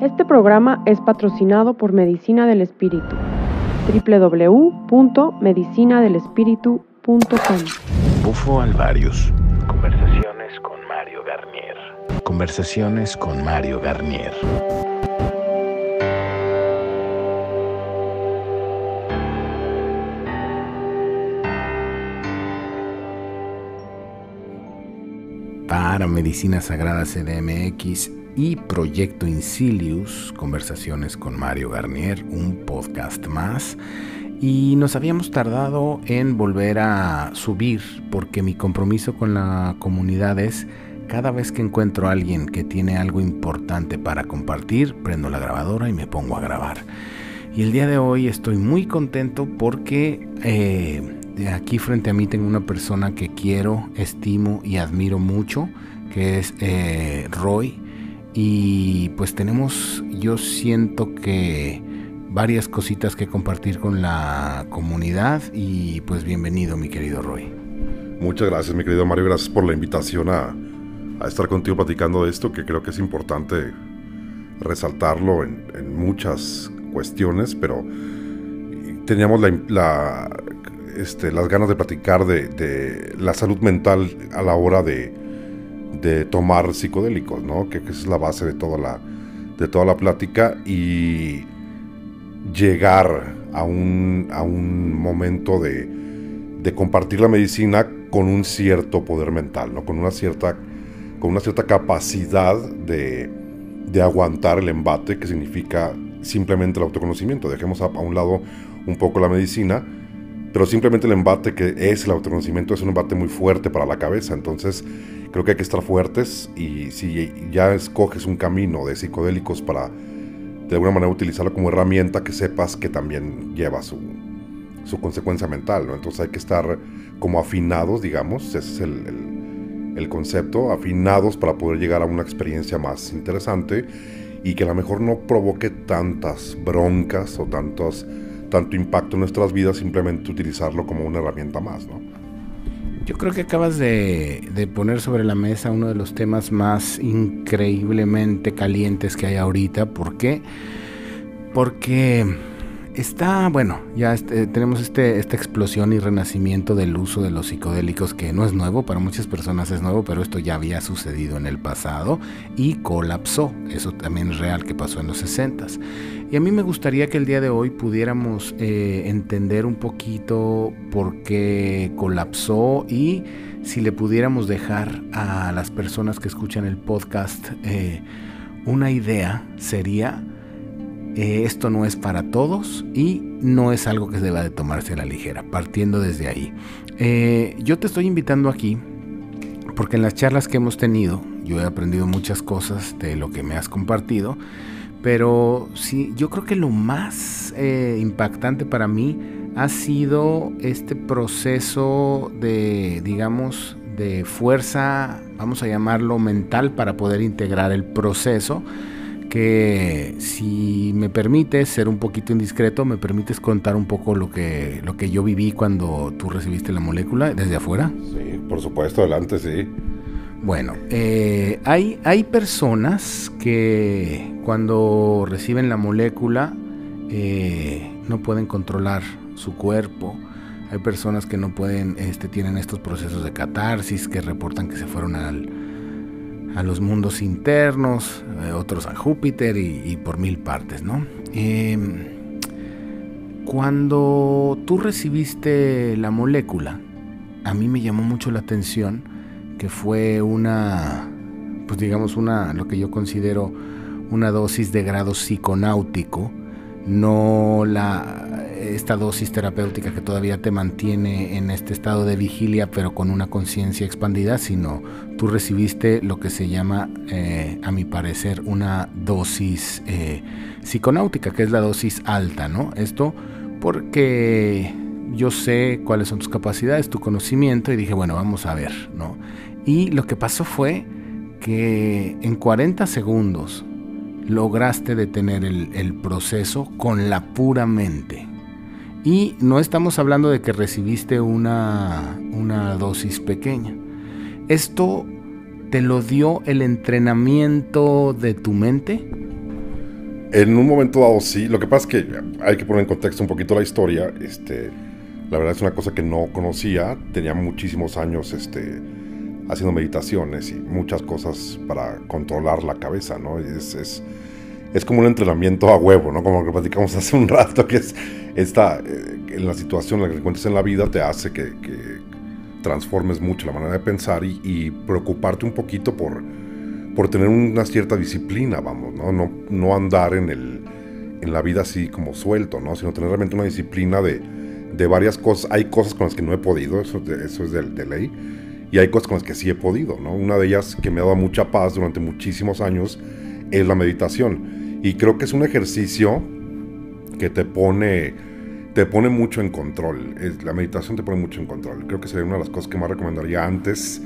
Este programa es patrocinado por Medicina del Espíritu. www.medicinadelespíritu.com Bufo Alvarius. Conversaciones con Mario Garnier. Conversaciones con Mario Garnier. Para Medicina Sagrada CDMX y Proyecto Incilius, conversaciones con Mario Garnier, un podcast más. Y nos habíamos tardado en volver a subir porque mi compromiso con la comunidad es cada vez que encuentro a alguien que tiene algo importante para compartir, prendo la grabadora y me pongo a grabar. Y el día de hoy estoy muy contento porque eh, aquí frente a mí tengo una persona que quiero, estimo y admiro mucho, que es eh, Roy. Y pues tenemos, yo siento que varias cositas que compartir con la comunidad y pues bienvenido mi querido Roy. Muchas gracias mi querido Mario, gracias por la invitación a, a estar contigo platicando de esto, que creo que es importante resaltarlo en, muchas cuestiones, pero teníamos la, la, este, las ganas de platicar de, la salud mental a la hora de, de tomar psicodélicos, ¿no? Que, que, es la base de toda la, de toda la plática y llegar a un, a un momento de, de, compartir la medicina con un cierto poder mental, ¿no? Con una cierta, con una cierta capacidad de, de aguantar el embate que significa simplemente el autoconocimiento. Dejemos a un lado un poco la medicina pero simplemente el embate que es el autoconocimiento es un embate muy fuerte para la cabeza, entonces creo que hay que estar fuertes y si ya escoges un camino de psicodélicos para de alguna manera utilizarlo como herramienta que sepas que también lleva su, su consecuencia mental, entonces hay que estar como afinados, digamos, ese es el, el, el concepto, afinados para poder llegar a una experiencia más interesante y que a lo mejor no provoque tantas broncas o tantos tanto impacto en nuestras vidas, simplemente utilizarlo como una herramienta más, ¿no? Yo creo que acabas de, de, poner sobre la mesa uno de los temas más increíblemente calientes que hay ahorita. ¿Por qué? Porque está, bueno, ya este, tenemos este, esta explosión y renacimiento del uso de los psicodélicos que no es nuevo, para muchas personas es nuevo, pero esto ya había sucedido en el pasado y colapsó. Eso también es real que pasó en los 60 y a mí me gustaría que el día de hoy pudiéramos eh, entender un poquito por qué colapsó y si le pudiéramos dejar a las personas que escuchan el podcast eh, una idea sería eh, esto no es para todos y no es algo que se deba de tomarse a la ligera, partiendo desde ahí. Eh, yo te estoy invitando aquí porque en las charlas que hemos tenido yo he aprendido muchas cosas de lo que me has compartido pero sí, yo creo que lo más eh, impactante para mí ha sido este proceso de, digamos, de fuerza, vamos a llamarlo mental, para poder integrar el proceso. Que si me permites ser un poquito indiscreto, me permites contar un poco lo que, lo que yo viví cuando tú recibiste la molécula desde afuera. Sí, por supuesto, adelante, sí. Bueno, eh, hay, hay personas que cuando reciben la molécula eh, no pueden controlar su cuerpo. Hay personas que no pueden, este, tienen estos procesos de catarsis, que reportan que se fueron al, a los mundos internos, eh, otros a Júpiter y, por mil partes, ¿no? Eh, cuando tú recibiste la molécula, a mí me llamó mucho la atención que fue una, pues digamos una, lo que yo considero una dosis de grado psiconáutico, no la, esta dosis terapéutica que todavía te mantiene en este estado de vigilia pero con una conciencia expandida, sino tú recibiste lo que se llama, eh, a mi parecer, una dosis eh, psiconáutica, que es la dosis alta, ¿no? Esto porque yo sé cuáles son tus capacidades, tu conocimiento y dije, bueno, vamos a ver, ¿no? Y lo que pasó fue que en 40 segundos lograste detener el, proceso con la pura mente. Y no estamos hablando de que recibiste una, una dosis pequeña. Esto te lo dio el entrenamiento de tu mente. En un momento dado sí. Lo que pasa es que hay que poner en contexto un poquito la historia. Este, la verdad es una cosa que no conocía. Tenía muchísimos años este, haciendo meditaciones y muchas cosas para controlar la cabeza, ¿no? Es, es, es como un entrenamiento a huevo, ¿no? Como lo que platicamos hace un rato, que es esta, eh, en la situación en la que te encuentres en la vida te hace que, que transformes mucho la manera de pensar y, y preocuparte un poquito por por tener una cierta disciplina, vamos, ¿no? No, no andar en, el, en la vida así como suelto, ¿no? Sino tener realmente una disciplina de, de varias cosas. Hay cosas con las que no he podido, eso, eso es de, de, ley, y hay cosas con las que sí he podido, ¿no? Una de ellas que me ha dado mucha paz durante muchísimos años es la meditación. Y creo que es un ejercicio que te pone, te pone mucho en control. la meditación te pone mucho en control. Creo que sería una de las cosas que más recomendaría antes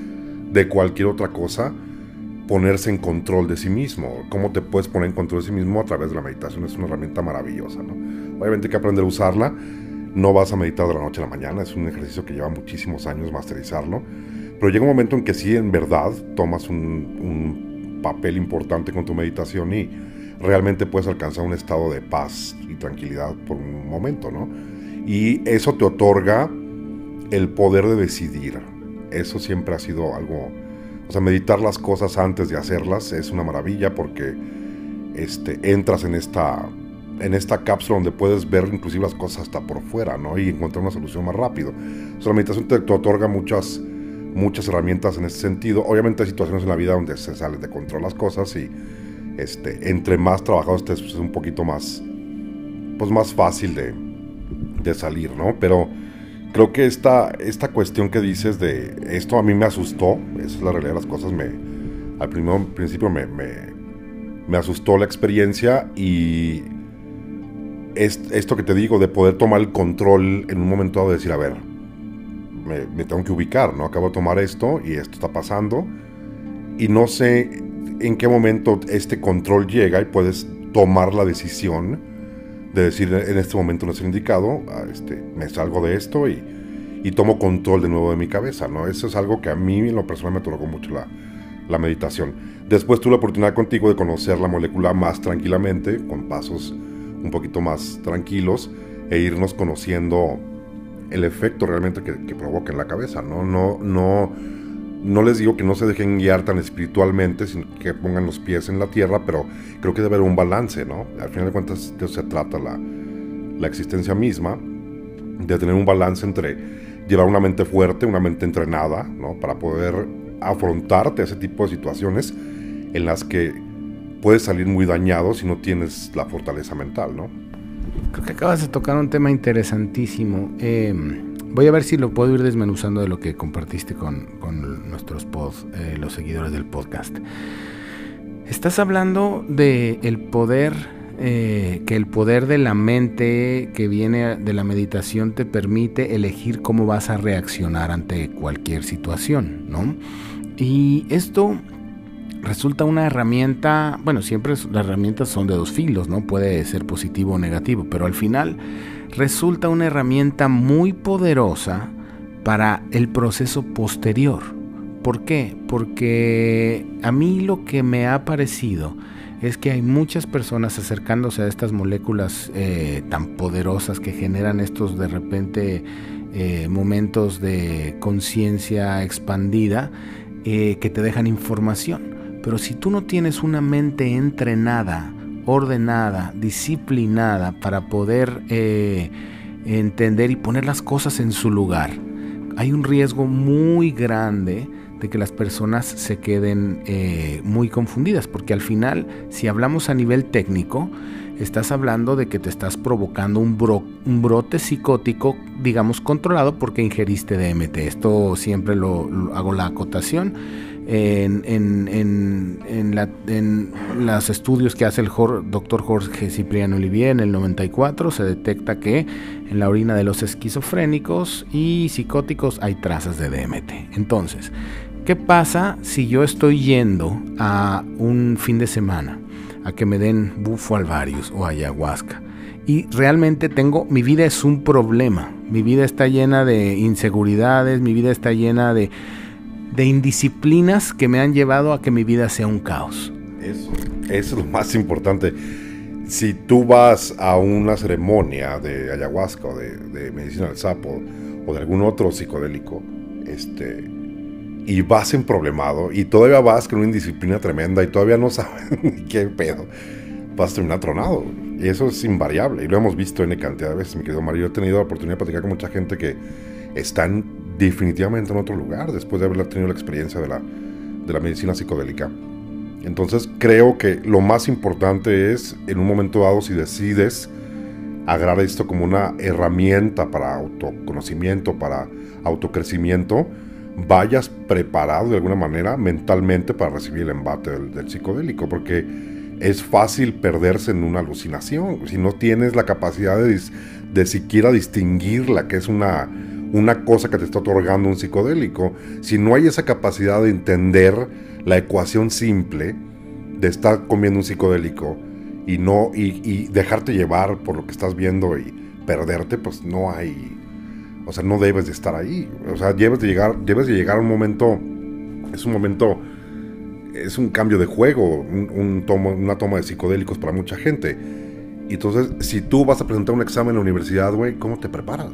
de cualquier otra cosa ponerse en control de sí mismo. ¿Cómo te puedes poner en control de sí mismo a través de la meditación? Es una herramienta maravillosa, ¿no? Obviamente hay que aprender a usarla. No vas a meditar de la noche a la mañana, es un ejercicio que lleva muchísimos años masterizarlo. Pero llega un momento en que sí, en verdad, tomas un, un papel importante con tu meditación y realmente puedes alcanzar un estado de paz y tranquilidad por un momento, ¿no? Y eso te otorga el poder de decidir. Eso siempre ha sido algo o sea, meditar las cosas antes de hacerlas es una maravilla porque este, entras en esta, en esta cápsula donde puedes ver inclusive las cosas hasta por fuera, ¿no? Y encontrar una solución más rápido. O sea, la meditación te, te, otorga muchas, muchas herramientas en ese sentido. Obviamente hay situaciones en la vida donde se salen de control las cosas y este, entre más trabajado estés, pues es un poquito más, pues más fácil de, de salir, ¿no? Pero creo que esta, esta cuestión que dices de esto a mí me asustó, esa es la realidad de las cosas, me, al primer, principio me, me, me, asustó la experiencia y es, esto que te digo de poder tomar el control en un momento dado de decir, a ver, me, me, tengo que ubicar, ¿no? Acabo de tomar esto y esto está pasando y no sé en qué momento este control llega y puedes tomar la decisión de decir en este momento no es el indicado, ah, este, me salgo de esto y, y, tomo control de nuevo de mi cabeza, ¿no? Eso es algo que a mí en lo personal me tocó mucho la, la meditación. Después tuve la oportunidad contigo de conocer la molécula más tranquilamente, con pasos un poquito más tranquilos, e irnos conociendo el efecto realmente que, que provoca en la cabeza, ¿no? No, no no les digo que no se dejen guiar tan espiritualmente, sino que pongan los pies en la tierra, pero creo que debe haber un balance, ¿no? Al final de cuentas, de eso se trata la, la existencia misma, de tener un balance entre llevar una mente fuerte, una mente entrenada, ¿no? Para poder afrontarte a ese tipo de situaciones en las que puedes salir muy dañado si no tienes la fortaleza mental, ¿no? Creo que acabas de tocar un tema interesantísimo. Eh, Voy a ver si lo puedo ir desmenuzando de lo que compartiste con, con nuestros pod, eh, los seguidores del podcast. Estás hablando de el poder, eh, que el poder de la mente que viene de la meditación te permite elegir cómo vas a reaccionar ante cualquier situación, ¿no? Y esto resulta una herramienta, bueno, siempre las herramientas son de dos filos, ¿no? Puede ser positivo o negativo, pero al final resulta una herramienta muy poderosa para el proceso posterior. ¿Por qué? Porque a mí lo que me ha parecido es que hay muchas personas acercándose a estas moléculas eh, tan poderosas que generan estos de repente eh, momentos de conciencia expandida eh, que te dejan información. Pero si tú no tienes una mente entrenada, ordenada, disciplinada para poder eh, entender y poner las cosas en su lugar. Hay un riesgo muy grande de que las personas se queden eh, muy confundidas, porque al final, si hablamos a nivel técnico, estás hablando de que te estás provocando un, un brote psicótico, digamos, controlado porque ingeriste DMT. Esto siempre lo, lo hago la acotación en, en, los estudios que hace el doctor Jorge Cipriano Olivier en el 94 se detecta que en la orina de los esquizofrénicos y psicóticos hay trazas de DMT. Entonces, ¿qué pasa si yo estoy yendo a un fin de semana a que me den bufo alvarius o ayahuasca? y realmente tengo, mi vida es un problema, mi vida está llena de inseguridades, mi vida está llena de de indisciplinas que me han llevado a que mi vida sea un caos. Eso, es lo más importante. si tú vas a una ceremonia de ayahuasca o de, medicina del sapo o de algún otro psicodélico, este, y vas en problemado y todavía vas con una indisciplina tremenda y todavía no sabes qué pedo, vas a terminar tronado. Y eso es invariable y lo hemos visto en cantidad de veces, mi querido Mario. Yo he tenido la oportunidad de platicar con mucha gente que están definitivamente en otro lugar después de haber tenido la experiencia de la, de la medicina psicodélica. Entonces creo que lo más importante es, en un momento dado, si decides agarrar esto como una herramienta para autoconocimiento, para autocrecimiento, vayas preparado de alguna manera mentalmente para recibir el embate del, psicodélico, porque es fácil perderse en una alucinación. Si no tienes la capacidad de, de siquiera distinguir la que es una, una cosa que te está otorgando un psicodélico, si no hay esa capacidad de entender la ecuación simple de estar comiendo un psicodélico y no y, dejarte llevar por lo que estás viendo y perderte, pues no hay, o sea, no debes de estar ahí, o sea, debes de llegar, debes de llegar a un momento, es un momento, es un cambio de juego, un, una toma de psicodélicos para mucha gente. Y entonces, si tú vas a presentar un examen en la universidad, güey, ¿cómo te preparas?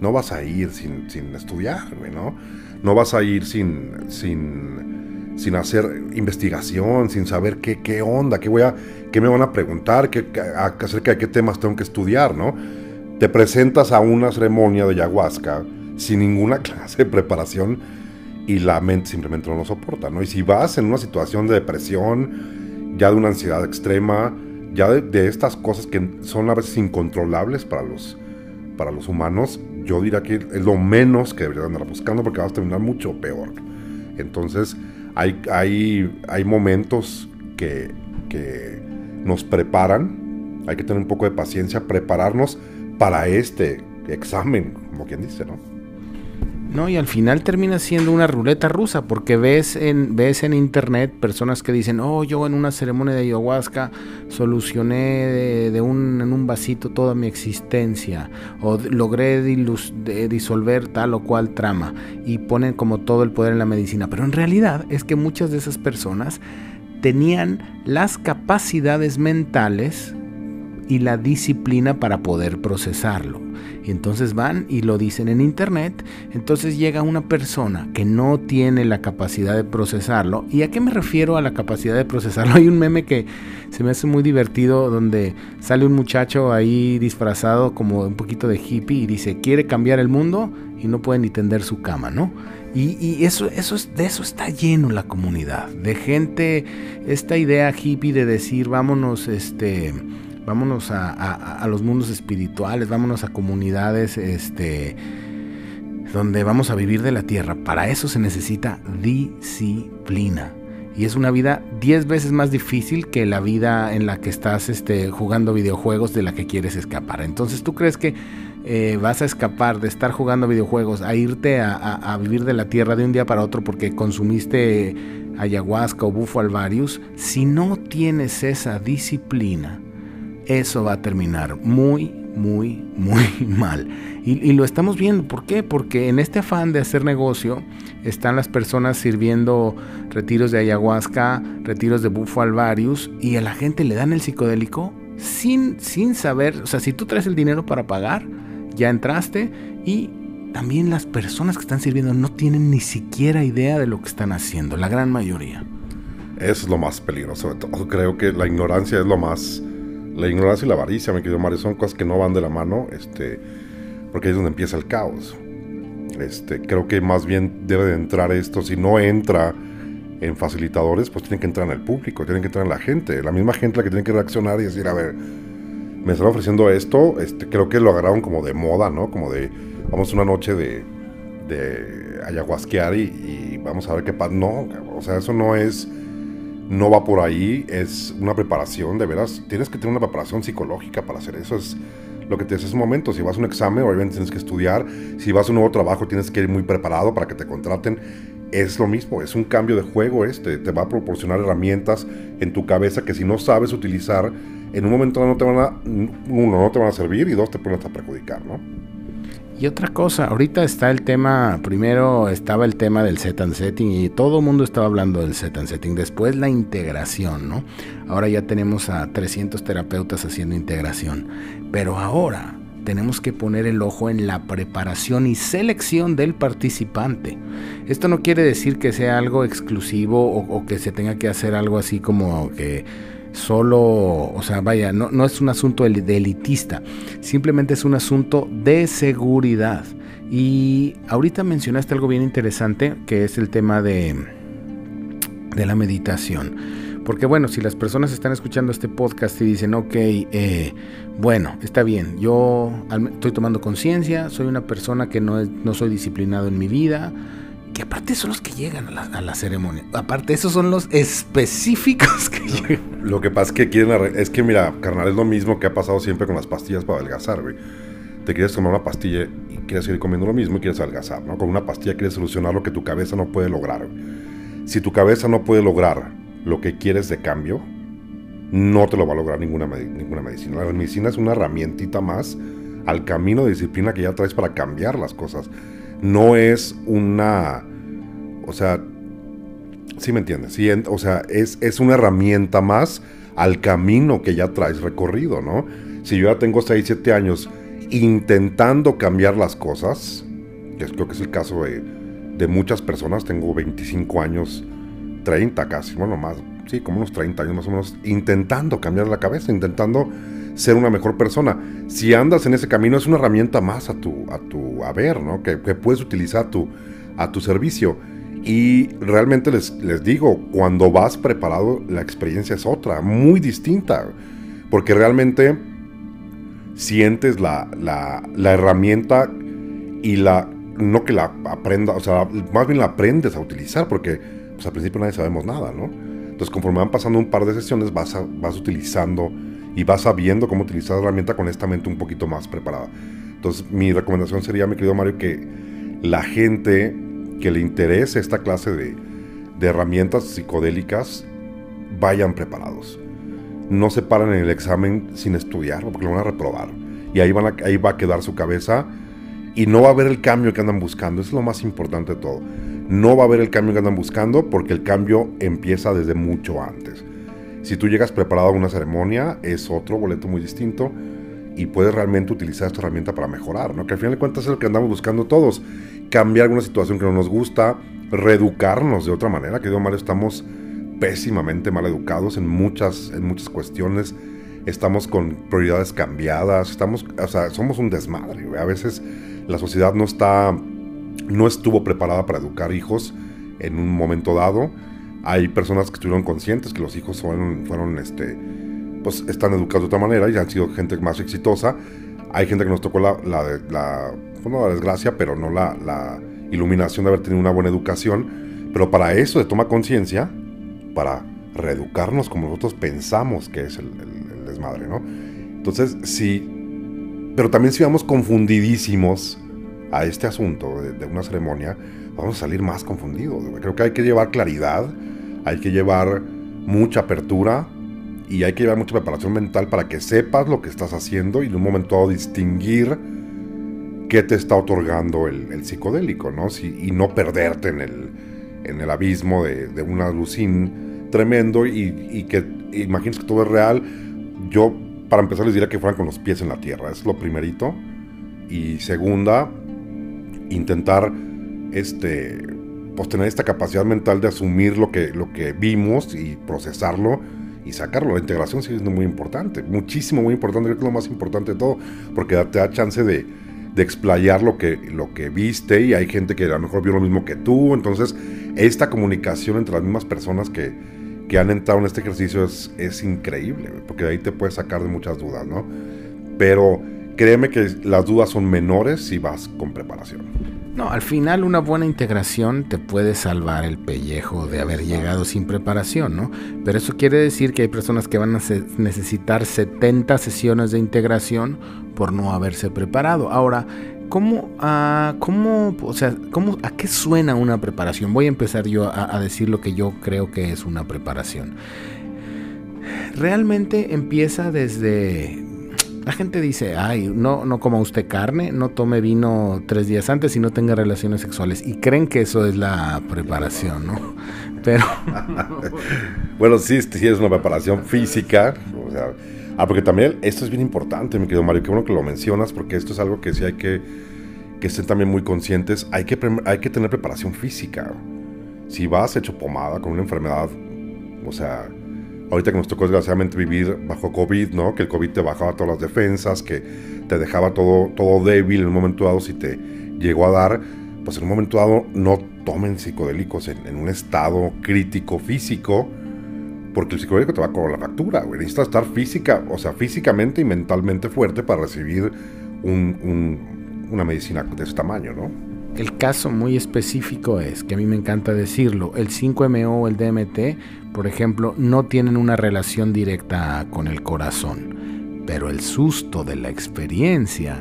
No vas a ir sin, sin estudiar, ¿no? No vas a ir sin, sin sin hacer investigación, sin saber qué, qué onda, qué, voy a, qué me van a preguntar, qué, acerca de qué temas tengo que estudiar, ¿no? Te presentas a una ceremonia de ayahuasca sin ninguna clase de preparación y la mente simplemente no lo soporta, ¿no? Y si vas en una situación de depresión, ya de una ansiedad extrema, ya de, estas cosas que son a veces incontrolables para los, para los humanos, yo diría que es lo menos que deberías andar buscando porque vas a terminar mucho peor. Entonces, hay, hay, hay momentos que, que nos preparan, hay que tener un poco de paciencia, prepararnos para este examen, como quien dice, ¿no? No, y al final termina siendo una ruleta rusa, porque ves en, ves en internet personas que dicen, oh, yo en una ceremonia de ayahuasca solucioné de, un, en un vasito toda mi existencia, o logré disolver tal o cual trama, y ponen como todo el poder en la medicina. Pero en realidad es que muchas de esas personas tenían las capacidades mentales y la disciplina para poder procesarlo. Y entonces van y lo dicen en internet. Entonces llega una persona que no tiene la capacidad de procesarlo. ¿Y a qué me refiero a la capacidad de procesarlo? Hay un meme que se me hace muy divertido donde sale un muchacho ahí disfrazado como un poquito de hippie y dice, quiere cambiar el mundo y no puede ni tender su cama, ¿no? Y, y, eso, eso es, de eso está lleno la comunidad, de gente, esta idea hippie de decir, vámonos, este, vámonos a, los mundos espirituales, vámonos a comunidades este, donde vamos a vivir de la tierra. Para eso se necesita disciplina. Y es una vida 10 veces más difícil que la vida en la que estás este, jugando videojuegos de la que quieres escapar. Entonces, ¿tú crees que eh, vas a escapar de estar jugando videojuegos a irte a, a, vivir de la tierra de un día para otro porque consumiste ayahuasca o bufo alvarius? Si no tienes esa disciplina, eso va a terminar muy, muy, muy mal. Y, lo estamos viendo. ¿Por qué? Porque en este afán de hacer negocio están las personas sirviendo retiros de ayahuasca, retiros de bufo alvarius, y a la gente le dan el psicodélico sin, sin saber. O sea, si tú traes el dinero para pagar, ya entraste y también las personas que están sirviendo no tienen ni siquiera idea de lo que están haciendo, la gran mayoría. Eso es lo más peligroso Creo que la ignorancia es lo más la ignorancia y la avaricia, mi querido Mario, son cosas que no van de la mano, este, porque ahí es donde empieza el caos. Este, creo que más bien debe de entrar esto, si no entra en facilitadores, pues tiene que entrar en el público, tiene que entrar en la gente, la misma gente la que tiene que reaccionar y decir, a ver, me están ofreciendo esto, este, creo que lo agarraron como de moda, ¿no? Como de, vamos una noche de, de ayahuasquear y, y vamos a ver qué pasa. No, o sea, eso no es no va por ahí, es una preparación, de veras, tienes que tener una preparación psicológica para hacer eso, es lo que te hace un momento, si vas a un examen, obviamente tienes que estudiar, si vas a un nuevo trabajo, tienes que ir muy preparado para que te contraten, es lo mismo, es un cambio de juego este, te va a proporcionar herramientas en tu cabeza que si no sabes utilizar, en un momento no te van a, uno, no te van a servir y dos, te pueden hasta perjudicar, ¿no? Y otra cosa, ahorita está el tema, primero estaba el tema del set and setting y todo el mundo estaba hablando del set and setting, después la integración, ¿no? Ahora ya tenemos a 300 terapeutas haciendo integración, pero ahora tenemos que poner el ojo en la preparación y selección del participante. Esto no quiere decir que sea algo exclusivo o, o que se tenga que hacer algo así como que solo, o sea, vaya, no, no es un asunto de elitista, simplemente es un asunto de seguridad. Y ahorita mencionaste algo bien interesante, que es el tema de, de la meditación. Porque bueno, si las personas están escuchando este podcast y dicen, ok, eh, bueno, está bien, yo estoy tomando conciencia, soy una persona que no, no soy disciplinado en mi vida, que aparte son los que llegan a la, ceremonia. Aparte, esos son los específicos que llegan. Lo que pasa es que quieren. Es que, mira, carnal, es lo mismo que ha pasado siempre con las pastillas para adelgazar, güey. Te quieres tomar una pastilla y quieres seguir comiendo lo mismo y quieres adelgazar, ¿no? Con una pastilla quieres solucionar lo que tu cabeza no puede lograr. Si tu cabeza no puede lograr lo que quieres de cambio, no te lo va a lograr ninguna, ninguna medicina. La medicina es una herramientita más al camino de disciplina que ya traes para cambiar las cosas no es una, o sea, sí me entiendes, o sea, es, es una herramienta más al camino que ya traes recorrido, ¿no? Si yo ya tengo 6, 7 años intentando cambiar las cosas, que creo que es el caso de, de muchas personas, tengo 25 años, 30 casi, bueno, más, sí, como unos 30 años más o menos, intentando cambiar la cabeza, intentando ser una mejor persona. Si andas en ese camino es una herramienta más a tu, a tu haber, ¿no? Que, puedes utilizar a tu, a tu servicio. Y realmente les, les digo, cuando vas preparado, la experiencia es otra, muy distinta. Porque realmente sientes la, la, la herramienta y la, no que la aprenda, o sea, más bien la aprendes a utilizar, porque pues, al principio nadie sabemos nada, ¿no? Entonces, conforme van pasando un par de sesiones, vas, vas utilizando y vas sabiendo cómo utilizar la herramienta con esta mente un poquito más preparada. Entonces, mi recomendación sería, mi querido Mario, que la gente que le interese esta clase de, de herramientas psicodélicas vayan preparados. No se paran en el examen sin estudiar, porque lo van a reprobar. Y ahí, van ahí va a quedar su cabeza y no va a haber el cambio que andan buscando. Es lo más importante de todo. No va a haber el cambio que andan buscando porque el cambio empieza desde mucho antes. Si tú llegas preparado a una ceremonia, es otro boleto muy distinto y puedes realmente utilizar esta herramienta para mejorar, ¿no? Que al final de cuentas es lo que andamos buscando todos, cambiar alguna situación que no nos gusta, reeducarnos de otra manera, que digo mal, estamos pésimamente mal educados en muchas, en muchas cuestiones, estamos con prioridades cambiadas, estamos, o sea, somos un desmadre, a veces la sociedad no está, no estuvo preparada para educar hijos en un momento dado, hay personas que estuvieron conscientes que los hijos fueron, fueron este, pues están educados de otra manera y han sido gente más exitosa. Hay gente que nos tocó la, la, la, la desgracia, pero no la, iluminación de haber tenido una buena educación. Pero para eso de toma conciencia, para reeducarnos como nosotros pensamos que es el, desmadre, ¿no? Entonces, sí, pero también si vamos confundidísimos a este asunto de una ceremonia, vamos a salir más confundidos. Creo que hay que llevar claridad, hay que llevar mucha apertura y hay que llevar mucha preparación mental para que sepas lo que estás haciendo y en un momento dado distinguir qué te está otorgando el, psicodélico, ¿no? y no perderte en el, en el abismo de, de un alucín tremendo y, que imagines que todo es real. Yo, para empezar, les diría que fueran con los pies en la tierra, es lo primerito. Y segunda, intentar este, pues tener esta capacidad mental de asumir lo que, lo que vimos y procesarlo y sacarlo. La integración sí es muy importante, muchísimo, muy importante, creo que es lo más importante de todo, porque te da chance de, de explayar lo que, lo que viste y hay gente que a lo mejor vio lo mismo que tú, entonces esta comunicación entre las mismas personas que, que han entrado en este ejercicio es, es increíble, porque de ahí te puedes sacar de muchas dudas, ¿no? Pero créeme que las dudas son menores si vas con preparación. No, al final una buena integración te puede salvar el pellejo de haber llegado sin preparación, ¿no? Pero eso quiere decir que hay personas que van a necesitar 70 sesiones de integración por no haberse preparado. Ahora, ¿cómo, a, cómo, o sea, cómo, a qué suena una preparación? Voy a empezar yo a, a decir lo que yo creo que es una preparación. Realmente empieza desde La gente dice, ay, no, no coma usted carne, no tome vino tres días antes y no tenga relaciones sexuales. Y creen que eso es la preparación, ¿no? Pero... bueno, sí, sí es una preparación física. O sea, ah, porque también esto es bien importante, mi querido Mario, qué bueno que lo mencionas, porque esto es algo que sí hay que, que estén también muy conscientes. Hay que, hay que tener preparación física. Si vas hecho pomada con una enfermedad, o sea, ahorita que nos tocó desgraciadamente vivir bajo COVID, ¿no? Que el COVID te bajaba todas las defensas, que te dejaba todo, todo débil en un momento dado si te llegó a dar, pues en un momento dado no tomen psicodélicos en, un estado crítico físico, porque el psicodélico te va a cobrar la factura, güey. Necesitas estar física, o sea, físicamente y mentalmente fuerte para recibir una medicina de ese tamaño, ¿no? El caso muy específico es, que a mí me encanta decirlo, el 5MO o el DMT por ejemplo, no tienen una relación directa con el corazón, pero el susto de la experiencia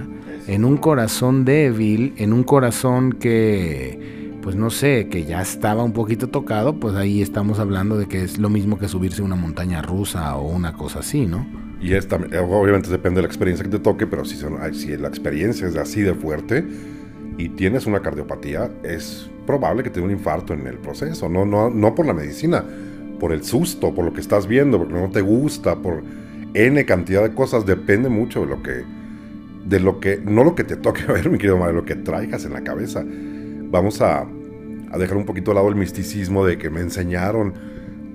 en un corazón débil, en un corazón que, pues no sé, que ya estaba un poquito tocado, pues ahí estamos hablando de que es lo mismo que subirse a una montaña rusa o una cosa así, ¿no? Y esta, obviamente depende de la experiencia que te toque, pero si, si la experiencia es así de fuerte y tienes una cardiopatía, es probable que te dé un infarto en el proceso, no, no, no por la medicina, por el susto, por lo que estás viendo, porque no te gusta, por N cantidad de cosas, depende mucho de lo que, de lo que, no lo que te toque ver, mi querido Mario, lo que traigas en la cabeza. Vamos a, a dejar un poquito al lado el misticismo de que me enseñaron,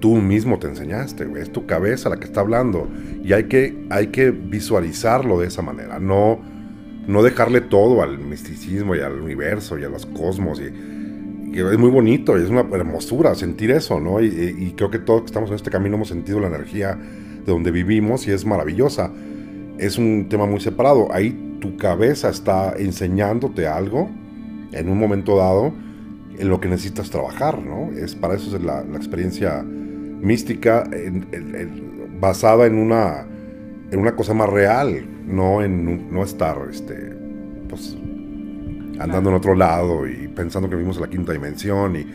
tú mismo te enseñaste, es tu cabeza la que está hablando, y hay que, hay que visualizarlo de esa manera, no, no dejarle todo al misticismo y al universo y a los cosmos y es muy bonito, y es una hermosura sentir eso, ¿no? Y, creo que todos que estamos en este camino hemos sentido la energía de donde vivimos y es maravillosa. Es un tema muy separado. Ahí tu cabeza está enseñándote algo en un momento dado en lo que necesitas trabajar, ¿no? Es para eso es la, experiencia mística basada en una en una cosa más real, no en no estar este pues andando en otro lado y pensando que vivimos en la quinta dimensión y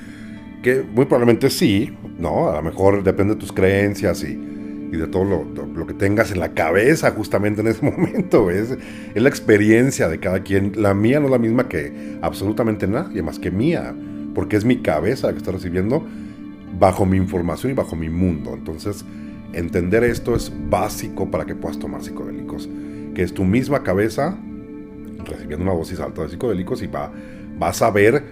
que muy probablemente sí, ¿no? A lo mejor depende de tus creencias y, de todo lo, lo, que tengas en la cabeza justamente en ese momento. Es, es la experiencia de cada quien. La mía no es la misma que absolutamente nadie más que mía, porque es mi cabeza la que está recibiendo bajo mi información y bajo mi mundo. Entonces, entender esto es básico para que puedas tomar psicodélicos, que es tu misma cabeza recibiendo una dosis alta de psicodélicos y va, vas a ver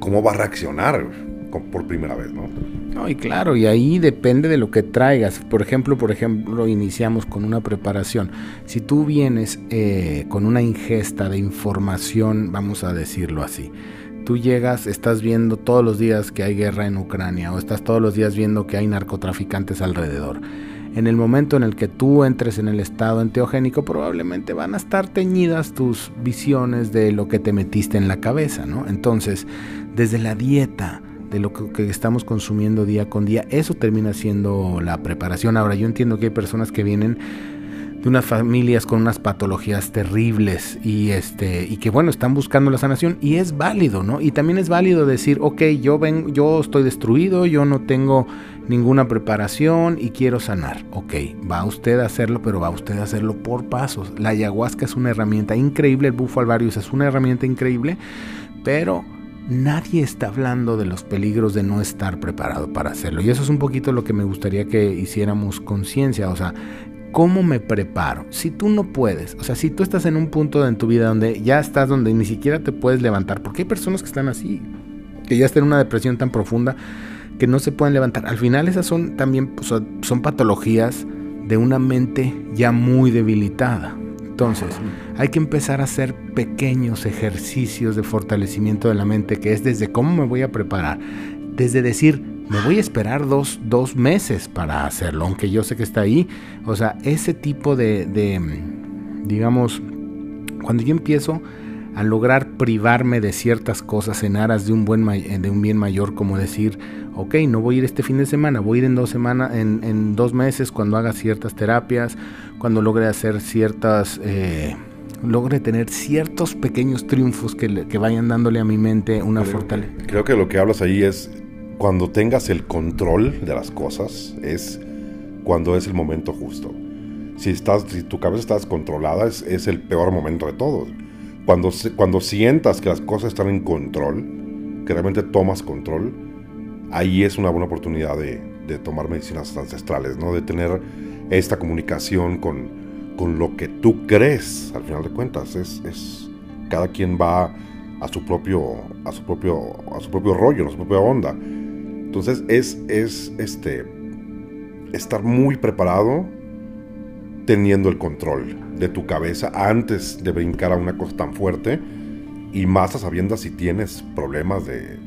cómo va a reaccionar por primera vez, ¿no? No, y claro, y ahí depende de lo que traigas. Por ejemplo, por ejemplo, iniciamos con una preparación. Si tú vienes eh, con una ingesta de información, vamos a decirlo así, tú llegas, estás viendo todos los días que hay guerra en Ucrania o estás todos los días viendo que hay narcotraficantes alrededor en el momento en el que tú entres en el estado enteogénico, probablemente van a estar teñidas tus visiones de lo que te metiste en la cabeza, ¿no? Entonces, desde la dieta, de lo que, estamos consumiendo día con día, eso termina siendo la preparación. Ahora, yo entiendo que hay personas que vienen de unas familias con unas patologías terribles y este y que bueno están buscando la sanación y es válido no y también es válido decir ok yo ven yo estoy destruido yo no tengo ninguna preparación y quiero sanar ok va usted a hacerlo pero va usted a hacerlo por pasos la ayahuasca es una herramienta increíble el bufo alvarius es una herramienta increíble pero nadie está hablando de los peligros de no estar preparado para hacerlo. Y eso es un poquito lo que me gustaría que hiciéramos conciencia. O sea, ¿Cómo me preparo? Si tú no puedes, o sea, si tú estás en un punto en tu vida donde ya estás donde ni siquiera te puedes levantar, porque hay personas que están así, que ya están en una depresión tan profunda que no se pueden levantar. Al final esas son también son patologías de una mente ya muy debilitada. Entonces, hay que empezar a hacer pequeños ejercicios de fortalecimiento de la mente, que es desde cómo me voy a preparar, desde decir, me voy a esperar dos, dos, meses para hacerlo, aunque yo sé que está ahí. O sea, ese tipo de, de, digamos, cuando yo empiezo a lograr privarme de ciertas cosas en aras de un, buen, de un bien mayor, como decir, ok, no voy a ir este fin de semana, voy a ir en dos semanas, en, en dos meses cuando haga ciertas terapias, cuando logre hacer ciertas... Eh, logre tener ciertos pequeños triunfos que, que vayan dándole a mi mente una fortaleza. Creo que lo que hablas ahí es cuando tengas el control de las cosas es cuando es el momento justo. si, estás, si tu cabeza está descontrolada, es, es el peor momento de todos. Cuando, cuando sientas que las cosas están en control, que realmente tomas control, ahí es una buena oportunidad de, de tomar medicinas ancestrales, ¿no? De tener esta comunicación con, con lo que tú crees, al final de cuentas. Es, es, cada quien va a su propio, a su propio, a su propio rollo, a su propia onda. Entonces es, es este, estar muy preparado teniendo el control de tu cabeza antes de brincar a una cosa tan fuerte y más a sabiendas si tienes problemas de,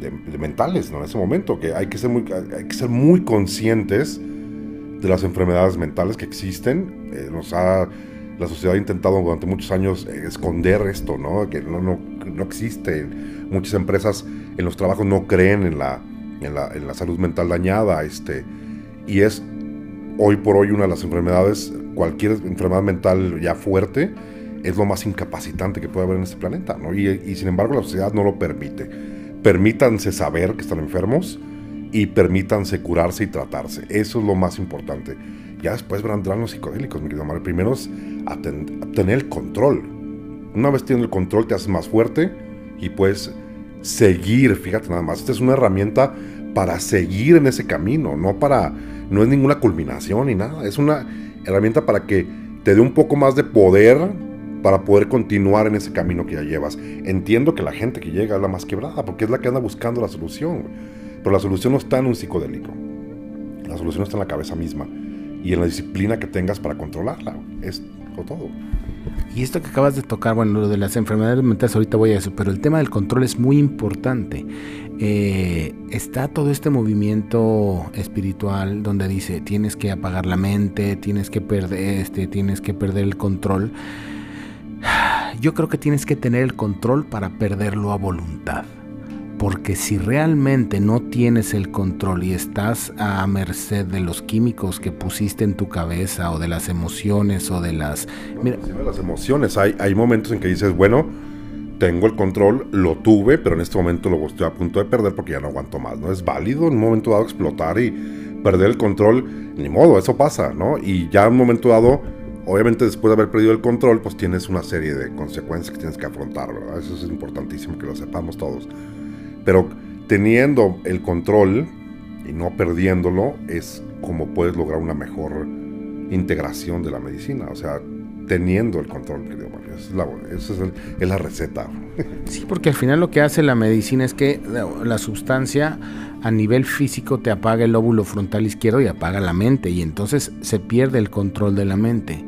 de, mentales ¿no? en ese momento, que hay que, ser muy, hay que ser muy conscientes de las enfermedades mentales que existen. Eh, nos ha, la sociedad ha intentado durante muchos años esconder esto, ¿no? que no, no, no existe. Muchas empresas en los trabajos no creen en la, en la, en la salud mental dañada. Este, y es hoy por hoy una de las enfermedades, cualquier enfermedad mental ya fuerte, es lo más incapacitante que puede haber en este planeta, ¿no? Y, y, sin embargo la sociedad no lo permite. Permítanse saber que están enfermos y permítanse curarse y tratarse. Eso es lo más importante. Ya después vendrán los psicodélicos, mi querido Mario. Primero es tener el control. Una vez tienes el control te haces más fuerte y puedes seguir, fíjate nada más. Esta es una herramienta para seguir en ese camino, no para, no es ninguna culminación ni nada. Es una herramienta para que te dé un poco más de poder para poder continuar en ese camino que ya llevas. Entiendo que la gente que llega es la más quebrada, porque es la que anda buscando la solución. Pero la solución no está en un psicodélico. La solución está en la cabeza misma y en la disciplina que tengas para controlarla. Es todo. Y esto que acabas de tocar, bueno, lo de las enfermedades mentales, ahorita voy a eso, pero el tema del control es muy importante. Eh, está todo este movimiento espiritual donde dice tienes que apagar la mente, tienes que perder este, tienes que perder el control. Yo creo que tienes que tener el control para perderlo a voluntad. Porque si realmente no tienes el control y estás a merced de los químicos que pusiste en tu cabeza o de las emociones o de las... Mira, las emociones, hay, hay momentos en que dices, bueno, tengo el control, lo tuve, pero en este momento lo estoy a punto de perder porque ya no aguanto más, ¿no? Es válido en un momento dado explotar y perder el control, ni modo, eso pasa, ¿no? Y ya en un momento dado, obviamente después de haber perdido el control, pues tienes una serie de consecuencias que tienes que afrontar, ¿verdad? Eso es importantísimo que lo sepamos todos. Pero teniendo el control y no perdiéndolo es como puedes lograr una mejor integración de la medicina. O sea, teniendo el control. Esa es la, es, la receta. Sí, porque al final lo que hace la medicina es que la sustancia a nivel físico te apaga el lóbulo frontal izquierdo y apaga la mente y entonces se pierde el control de la mente.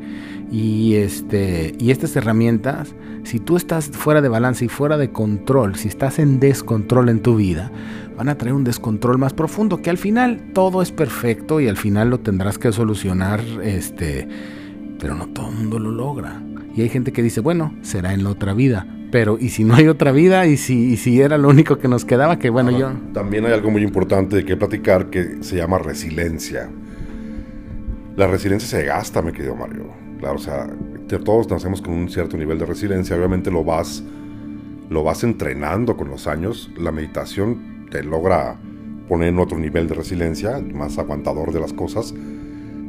Y, este, y estas herramientas, si tú estás fuera de balance y fuera de control, si estás en descontrol en tu vida, van a traer un descontrol más profundo, que al final todo es perfecto y al final lo tendrás que solucionar, este, pero no todo el mundo lo logra. Y hay gente que dice, bueno, será en la otra vida. Pero, ¿y si no hay otra vida? ¿Y si, y si era lo único que nos quedaba? Que bueno, yo... También hay algo muy importante de que platicar que se llama resiliencia. La resiliencia se gasta, mi querido Mario Claro, o sea, todos nacemos con un cierto nivel de resiliencia, obviamente lo vas, lo vas entrenando con los años, la meditación te logra poner en otro nivel de resiliencia, más aguantador de las cosas,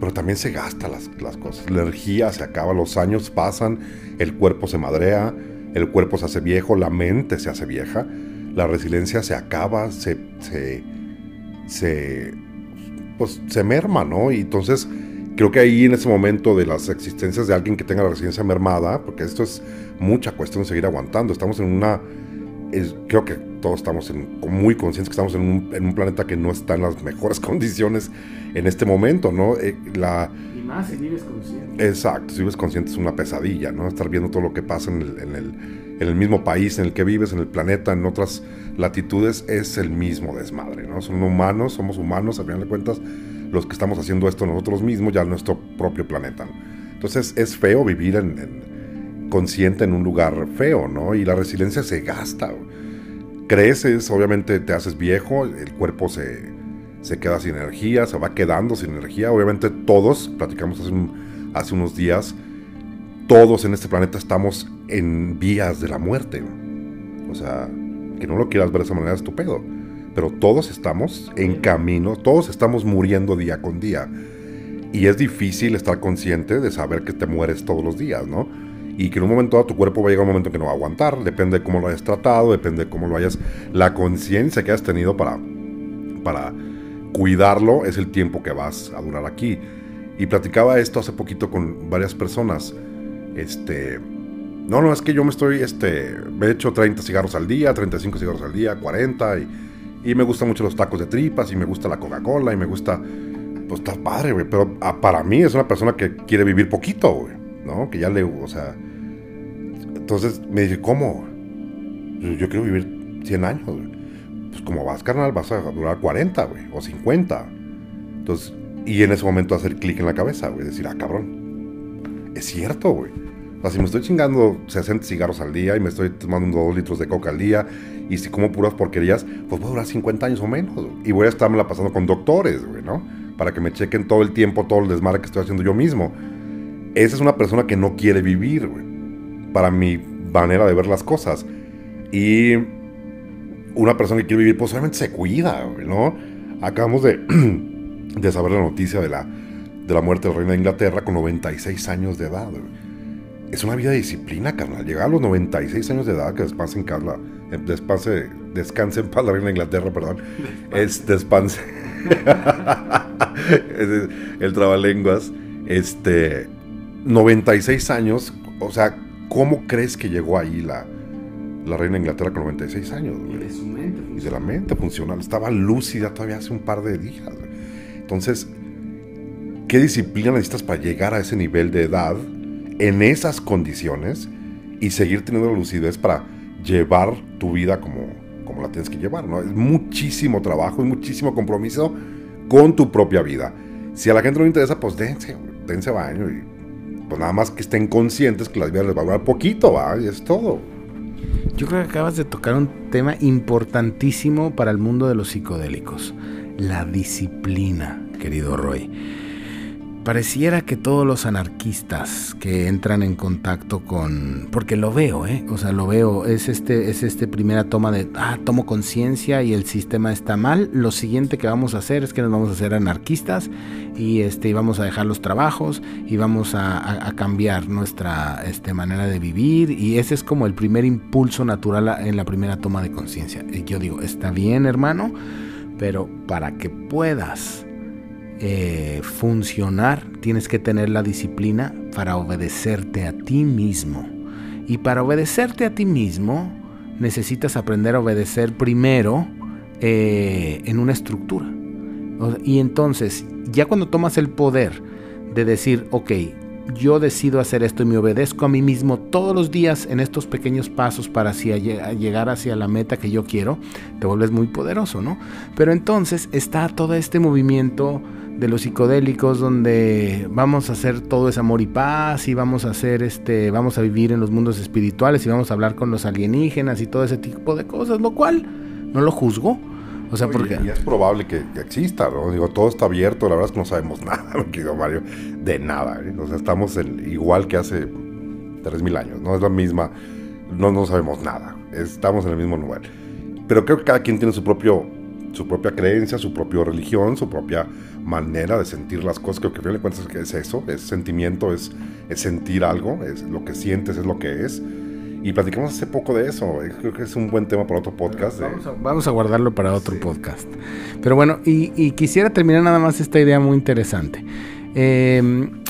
pero también se gasta las, las cosas, la energía se acaba, los años pasan, el cuerpo se madrea, el cuerpo se hace viejo, la mente se hace vieja, la resiliencia se acaba, se, se, se, pues, se merma, ¿no? Y entonces creo que ahí en ese momento de las existencias de alguien que tenga la residencia mermada, porque esto es mucha cuestión de seguir aguantando, estamos en una, creo que todos estamos muy conscientes que estamos en un, planeta que no está en las mejores condiciones en este momento, ¿no? Eh, la, y más si vives consciente. Exacto, si vives consciente es una pesadilla, ¿no? Estar viendo todo lo que pasa en el, en el, en el mismo país en el que vives, en el planeta, en otras latitudes, es el mismo desmadre, ¿no? Son humanos, somos humanos, al final de cuentas, los que estamos haciendo esto nosotros mismos, ya en nuestro propio planeta. Entonces es feo vivir en, consciente en un lugar feo, ¿no? Y la resiliencia se gasta. Creces, obviamente te haces viejo, el cuerpo se, se queda sin energía, se va quedando sin energía. Obviamente todos, platicamos hace, hace unos días, todos en este planeta estamos en vías de la muerte. O sea, que no lo quieras ver de esa manera estupendo pero todos estamos en camino, todos estamos muriendo día con día. Y es difícil estar consciente de saber que te mueres todos los días, ¿no? Y que en un momento dado tu cuerpo va a llegar un momento que no va a aguantar, depende de cómo lo hayas tratado, depende de cómo lo hayas, la conciencia que has tenido para, para cuidarlo es el tiempo que vas a durar aquí. Y platicaba esto hace poquito con varias personas. Este, no, no, es que yo me estoy, este, me he hecho 30 cigarros al día, 35 cigarros al día, 40, y, y me gustan mucho los tacos de tripas, y me gusta la Coca-Cola, y me gusta, pues está padre, güey, pero ah, para mí es una persona que quiere vivir poquito, güey, ¿no? Que ya le, o sea, entonces me dice, ¿cómo? Yo quiero vivir 100 años, güey. Pues como vas, carnal, vas a durar 40, güey, o 50. Entonces, y en ese momento hacer clic en la cabeza, güey, decir, ah, cabrón, es cierto, güey. O sea, si me estoy chingando 60 cigarros al día y me estoy tomando 2 litros de coca al día y si como puras porquerías, pues voy a durar 50 años o menos. Y voy a estarme pasando con doctores, güey, ¿no? Para que me chequen todo el tiempo, todo el desmadre que estoy haciendo yo mismo. Esa es una persona que no quiere vivir, güey. Para mi manera de ver las cosas. Y una persona que quiere vivir, pues obviamente se cuida, güey, ¿no? Acabamos de, de saber la noticia de la, de la muerte de la reina de Inglaterra con 96 años de edad, güey es una vida de disciplina, carnal. Llegar a los 96 años de edad, que despanse en casa, eh, despanse, descanse en paz la reina Inglaterra, perdón. Es despanse. el trabalenguas. Este, 96 años, o sea, ¿cómo crees que llegó ahí la, la reina de Inglaterra con 96 años? Y de su mente. Y de la mente funcional. Estaba lúcida todavía hace un par de días. Entonces, ¿qué disciplina necesitas para llegar a ese nivel de edad? En esas condiciones y seguir teniendo la lucidez para llevar tu vida como, como la tienes que llevar, ¿no? Es muchísimo trabajo, es muchísimo compromiso con tu propia vida. Si a la gente no le interesa, pues dense, dense baño y pues nada más que estén conscientes que la vida les va a durar poquito, ¿va? Y es todo. Yo creo que acabas de tocar un tema importantísimo para el mundo de los psicodélicos, la disciplina, querido Roy pareciera que todos los anarquistas que entran en contacto con porque lo veo eh o sea lo veo es este es este primera toma de ah tomo conciencia y el sistema está mal lo siguiente que vamos a hacer es que nos vamos a hacer anarquistas y este y vamos a dejar los trabajos y vamos a, cambiar nuestra este, manera de vivir y ese es como el primer impulso natural en la primera toma de conciencia. Y yo digo está bien hermano pero para que puedas eh, funcionar, tienes que tener la disciplina para obedecerte a ti mismo. Y para obedecerte a ti mismo, necesitas aprender a obedecer primero eh, en una estructura. Y entonces, ya cuando tomas el poder de decir, ok, yo decido hacer esto y me obedezco a mí mismo todos los días en estos pequeños pasos para llegar hacia la meta que yo quiero, te vuelves muy poderoso, ¿no? Pero entonces está todo este movimiento de los psicodélicos donde vamos a hacer todo ese amor y paz y vamos a hacer este vamos a vivir en los mundos espirituales y vamos a hablar con los alienígenas y todo ese tipo de cosas lo cual no lo juzgo. O sea porque y es probable que, exista no digo todo está abierto la verdad es que no sabemos nada querido Mario de nada ¿eh? o sea estamos igual que hace 3000 años no es la misma no no sabemos nada estamos en el mismo lugar. Pero creo que cada quien tiene su propio su propia creencia, su propia religión, su propia manera de sentir las cosas. Creo que al final de cuentas es eso, es sentimiento, es, es sentir algo, es lo que sientes, es lo que es. Y platicamos hace poco de eso. Eh, creo que es un buen tema para otro podcast. Vamos, a, guardarlo para otro podcast. Pero bueno, y, quisiera terminar nada más esta idea muy interesante. Em,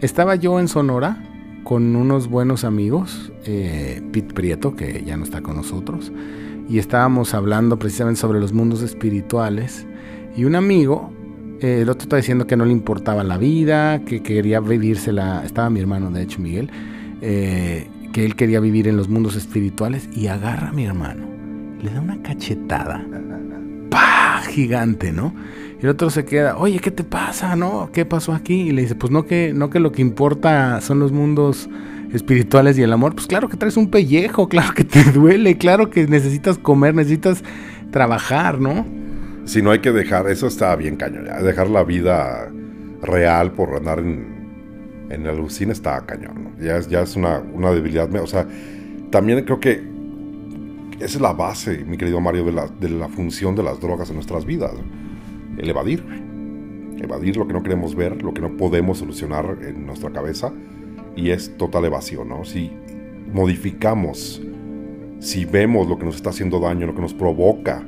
estaba yo en Sonora con unos buenos amigos, eh, Pete Prieto, que ya no está con nosotros, y estábamos hablando precisamente sobre los mundos espirituales. Y un amigo, eh, el otro está diciendo que no le importaba la vida, que quería vivírsela, estaba mi hermano, de hecho, Miguel, eh, que él quería vivir en los mundos espirituales y agarra a mi hermano, le da una cachetada, ¡pah! gigante, ¿no? Y el otro se queda, oye, ¿qué te pasa, no? ¿Qué pasó aquí? Y le dice, pues no que, no que lo que importa son los mundos espirituales y el amor, pues claro que traes un pellejo, claro que te duele, claro que necesitas comer, necesitas trabajar, ¿no? Si no hay que dejar, eso está bien cañón, dejar la vida real por andar en, en el alucina está cañón. Ya es, ya es una, una debilidad, o sea, también creo que esa es la base, mi querido Mario, de la, de la función de las drogas en nuestras vidas, el evadir. evadir lo que no queremos ver, lo que no podemos solucionar en nuestra cabeza, y es total evasión, ¿no? Si modificamos, si vemos lo que nos está haciendo daño, lo que nos provoca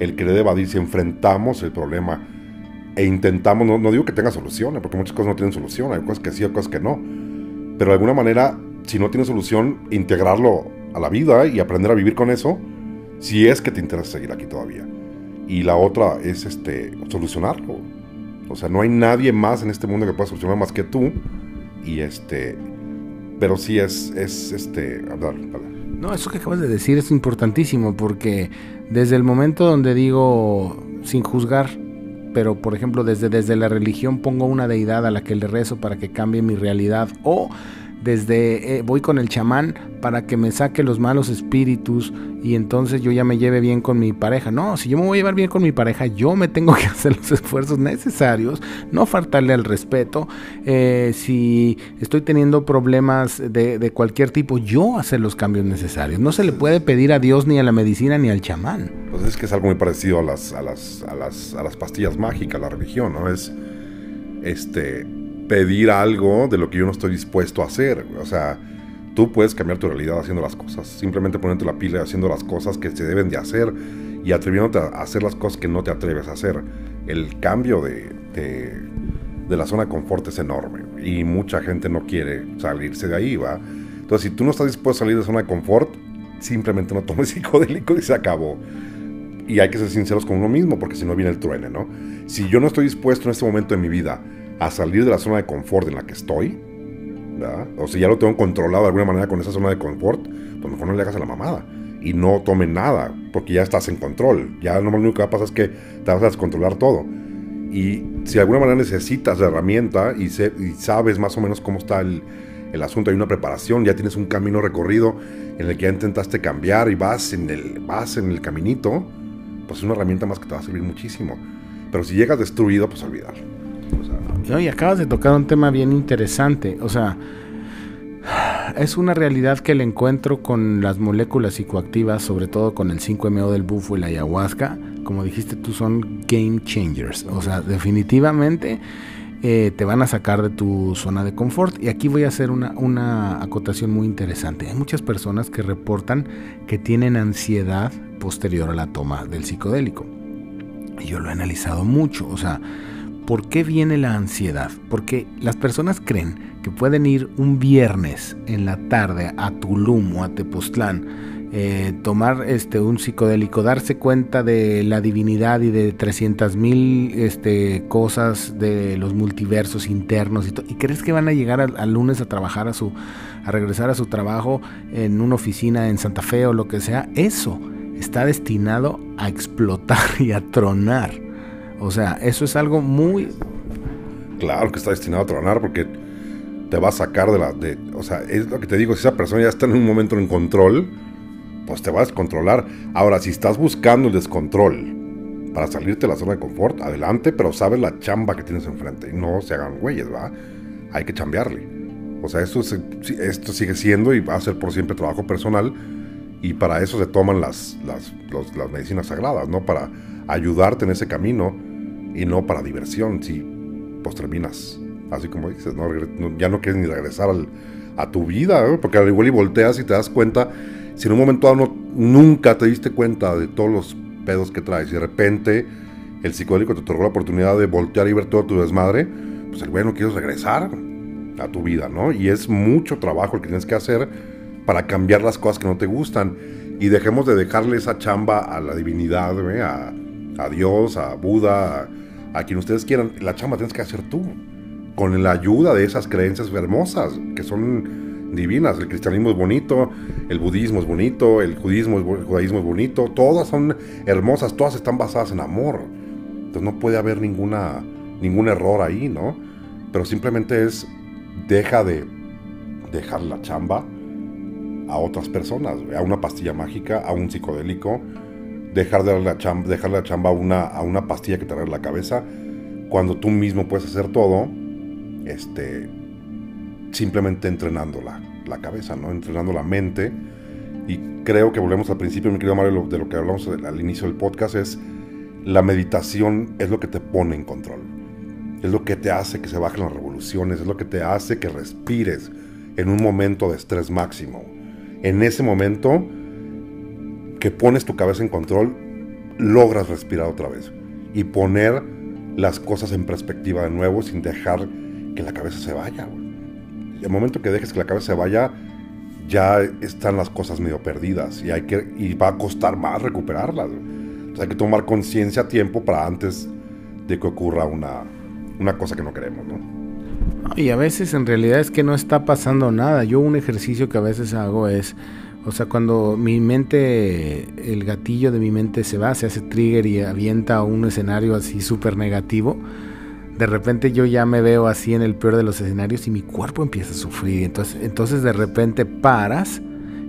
el querer evadir, si enfrentamos el problema e intentamos, no, digo que tenga soluciones, porque muchas cosas no tienen solución, hay cosas que sí, hay cosas que no, pero de alguna manera, si no tiene solución, integrarlo a la vida y aprender a vivir con eso, si es que te interesa seguir aquí todavía. Y la otra es este, solucionarlo. O sea, no hay nadie más en este mundo que pueda solucionar más que tú. Y este, pero sí es, es este, hablar, No, eso que acabas de decir es importantísimo porque desde el momento donde digo sin juzgar, pero por ejemplo desde, desde la religión pongo una deidad a la que le rezo para que cambie mi realidad o desde eh, voy con el chamán para que me saque los malos espíritus y entonces yo ya me lleve bien con mi pareja. No, si yo me voy a llevar bien con mi pareja, yo me tengo que hacer los esfuerzos necesarios, no faltarle al respeto. Eh, si estoy teniendo problemas de, cualquier tipo, yo hacer los cambios necesarios. No se le puede pedir a Dios ni a la medicina ni al chamán. Pues es que es algo muy parecido a las, a las, a las, a las pastillas mágicas, la religión, ¿no? Es este pedir algo de lo que yo no estoy dispuesto a hacer. O sea, tú puedes cambiar tu realidad haciendo las cosas. Simplemente poniendo la pila y haciendo las cosas que se deben de hacer y atreviéndote a hacer las cosas que no te atreves a hacer. El cambio de, de, la zona de confort es enorme y mucha gente no quiere salirse de ahí, ¿va? Entonces, si tú no estás dispuesto a salir de zona de confort, simplemente no tomes psicodélico y se acabó. Y hay que ser sinceros con uno mismo, porque si no viene el truene, ¿no? Si yo no estoy dispuesto en este momento de mi vida a salir de la zona de confort en la que estoy, o si ya lo tengo controlado de alguna manera con esa zona de confort, pues mejor no le hagas a la mamada. Y no tome nada, porque ya estás en control. Ya lo único que va a pasar es que te vas a descontrolar todo. Y si de alguna manera necesitas la herramienta y, sabes más o menos cómo está el, asunto, hay una preparación, ya tienes un camino recorrido en el que ya intentaste cambiar y vas en el, vas en el caminito, pues es una herramienta más que te va a servir muchísimo. Pero si llegas destruido, pues olvidar. Y acabas de tocar un tema bien interesante. O sea, es una realidad que el encuentro con las moléculas psicoactivas, sobre todo con el 5MO del bufo y la ayahuasca, como dijiste tú, son game changers. O sea, definitivamente eh, te van a sacar de tu zona de confort. Y aquí voy a hacer una, una acotación muy interesante. Hay muchas personas que reportan que tienen ansiedad posterior a la toma del psicodélico. Y yo lo he analizado mucho. O sea, ¿Por qué viene la ansiedad? Porque las personas creen que pueden ir un viernes en la tarde a Tulum o a Tepoztlán, eh, tomar este, un psicodélico, darse cuenta de la divinidad y de 300 mil este, cosas de los multiversos internos y, y crees que van a llegar al, lunes a trabajar a su, a regresar a su trabajo en una oficina en Santa Fe o lo que sea, eso está destinado a explotar y a tronar. O sea, eso es algo muy... Claro que está destinado a tronar porque te va a sacar de la... De, o sea, es lo que te digo, si esa persona ya está en un momento en control, pues te va a descontrolar. Ahora, si estás buscando el descontrol para salirte de la zona de confort, adelante, pero sabes la chamba que tienes enfrente. No se hagan güeyes, ¿va? Hay que chambearle. O sea, esto, esto sigue siendo y va a ser por siempre trabajo personal. Y para eso se toman las, las, las medicinas sagradas, ¿no? Para ayudarte en ese camino y no para diversión. Si pues terminas así como dices, ¿no? ya no quieres ni regresar a tu vida, porque al igual y volteas y te das cuenta, si en un momento dado no, nunca te diste cuenta de todos los pedos que traes y de repente el psicólogo te otorgó la oportunidad de voltear y ver todo tu desmadre, pues el güey no quieres regresar a tu vida, ¿no? Y es mucho trabajo el que tienes que hacer para cambiar las cosas que no te gustan y dejemos de dejarle esa chamba a la divinidad, a, a Dios, a Buda, quien ustedes quieran, la chamba tienes que hacer tú, con la ayuda de esas creencias hermosas, que son divinas. El cristianismo es bonito, el budismo es bonito, el judismo el judaísmo es bonito, todas son hermosas, todas están basadas en amor. Entonces no puede haber ninguna, ningún error ahí, ¿no? Pero simplemente es, deja de dejar la chamba a otras personas, a una pastilla mágica, a un psicodélico, dejar de la chamba, dejar la chamba a una, a una pastilla que te arregle la cabeza, cuando tú mismo puedes hacer todo, este, simplemente entrenando la, la cabeza, ¿no? entrenando la mente. Y creo que volvemos al principio, mi querido Mario, de lo que hablamos al inicio del podcast, es la meditación es lo que te pone en control. es lo que te hace que se bajen las revoluciones, es lo que te hace que respires en un momento de estrés máximo. En ese momento que pones tu cabeza en control, logras respirar otra vez y poner las cosas en perspectiva de nuevo sin dejar que la cabeza se vaya. El momento que dejes que la cabeza se vaya, ya están las cosas medio perdidas y, hay que, y va a costar más recuperarlas. hay que tomar conciencia a tiempo para antes de que ocurra una, una cosa que no queremos. ¿no? Y a veces en realidad es que no está pasando nada. Yo un ejercicio que a veces hago es, o sea, cuando mi mente, el gatillo de mi mente se va, se hace trigger y avienta un escenario así súper negativo, de repente yo ya me veo así en el peor de los escenarios y mi cuerpo empieza a sufrir. Entonces, entonces de repente paras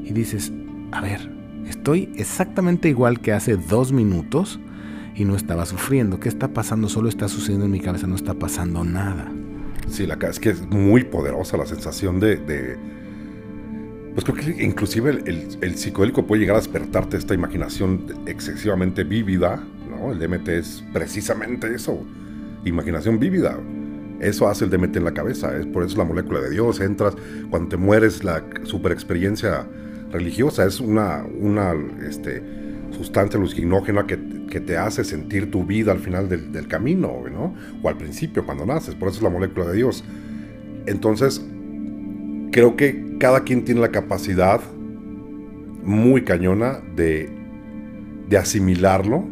y dices, a ver, estoy exactamente igual que hace dos minutos y no estaba sufriendo. ¿Qué está pasando? Solo está sucediendo en mi cabeza, no está pasando nada. Sí, la, es que es muy poderosa la sensación de... pues creo que inclusive el, el, puede llegar a despertarte esta imaginación excesivamente vívida, ¿no? El DMT es precisamente eso, imaginación vívida. Eso hace el DMT en la cabeza, es por eso la molécula de Dios, entras, cuando te mueres, la super experiencia religiosa es una, una este, sustancia alucinógena que, que, te hace sentir tu vida al final del, del, camino, ¿no? O al principio, cuando naces, por eso es la molécula de Dios. Entonces, creo que cada quien tiene la capacidad muy cañona de, de asimilarlo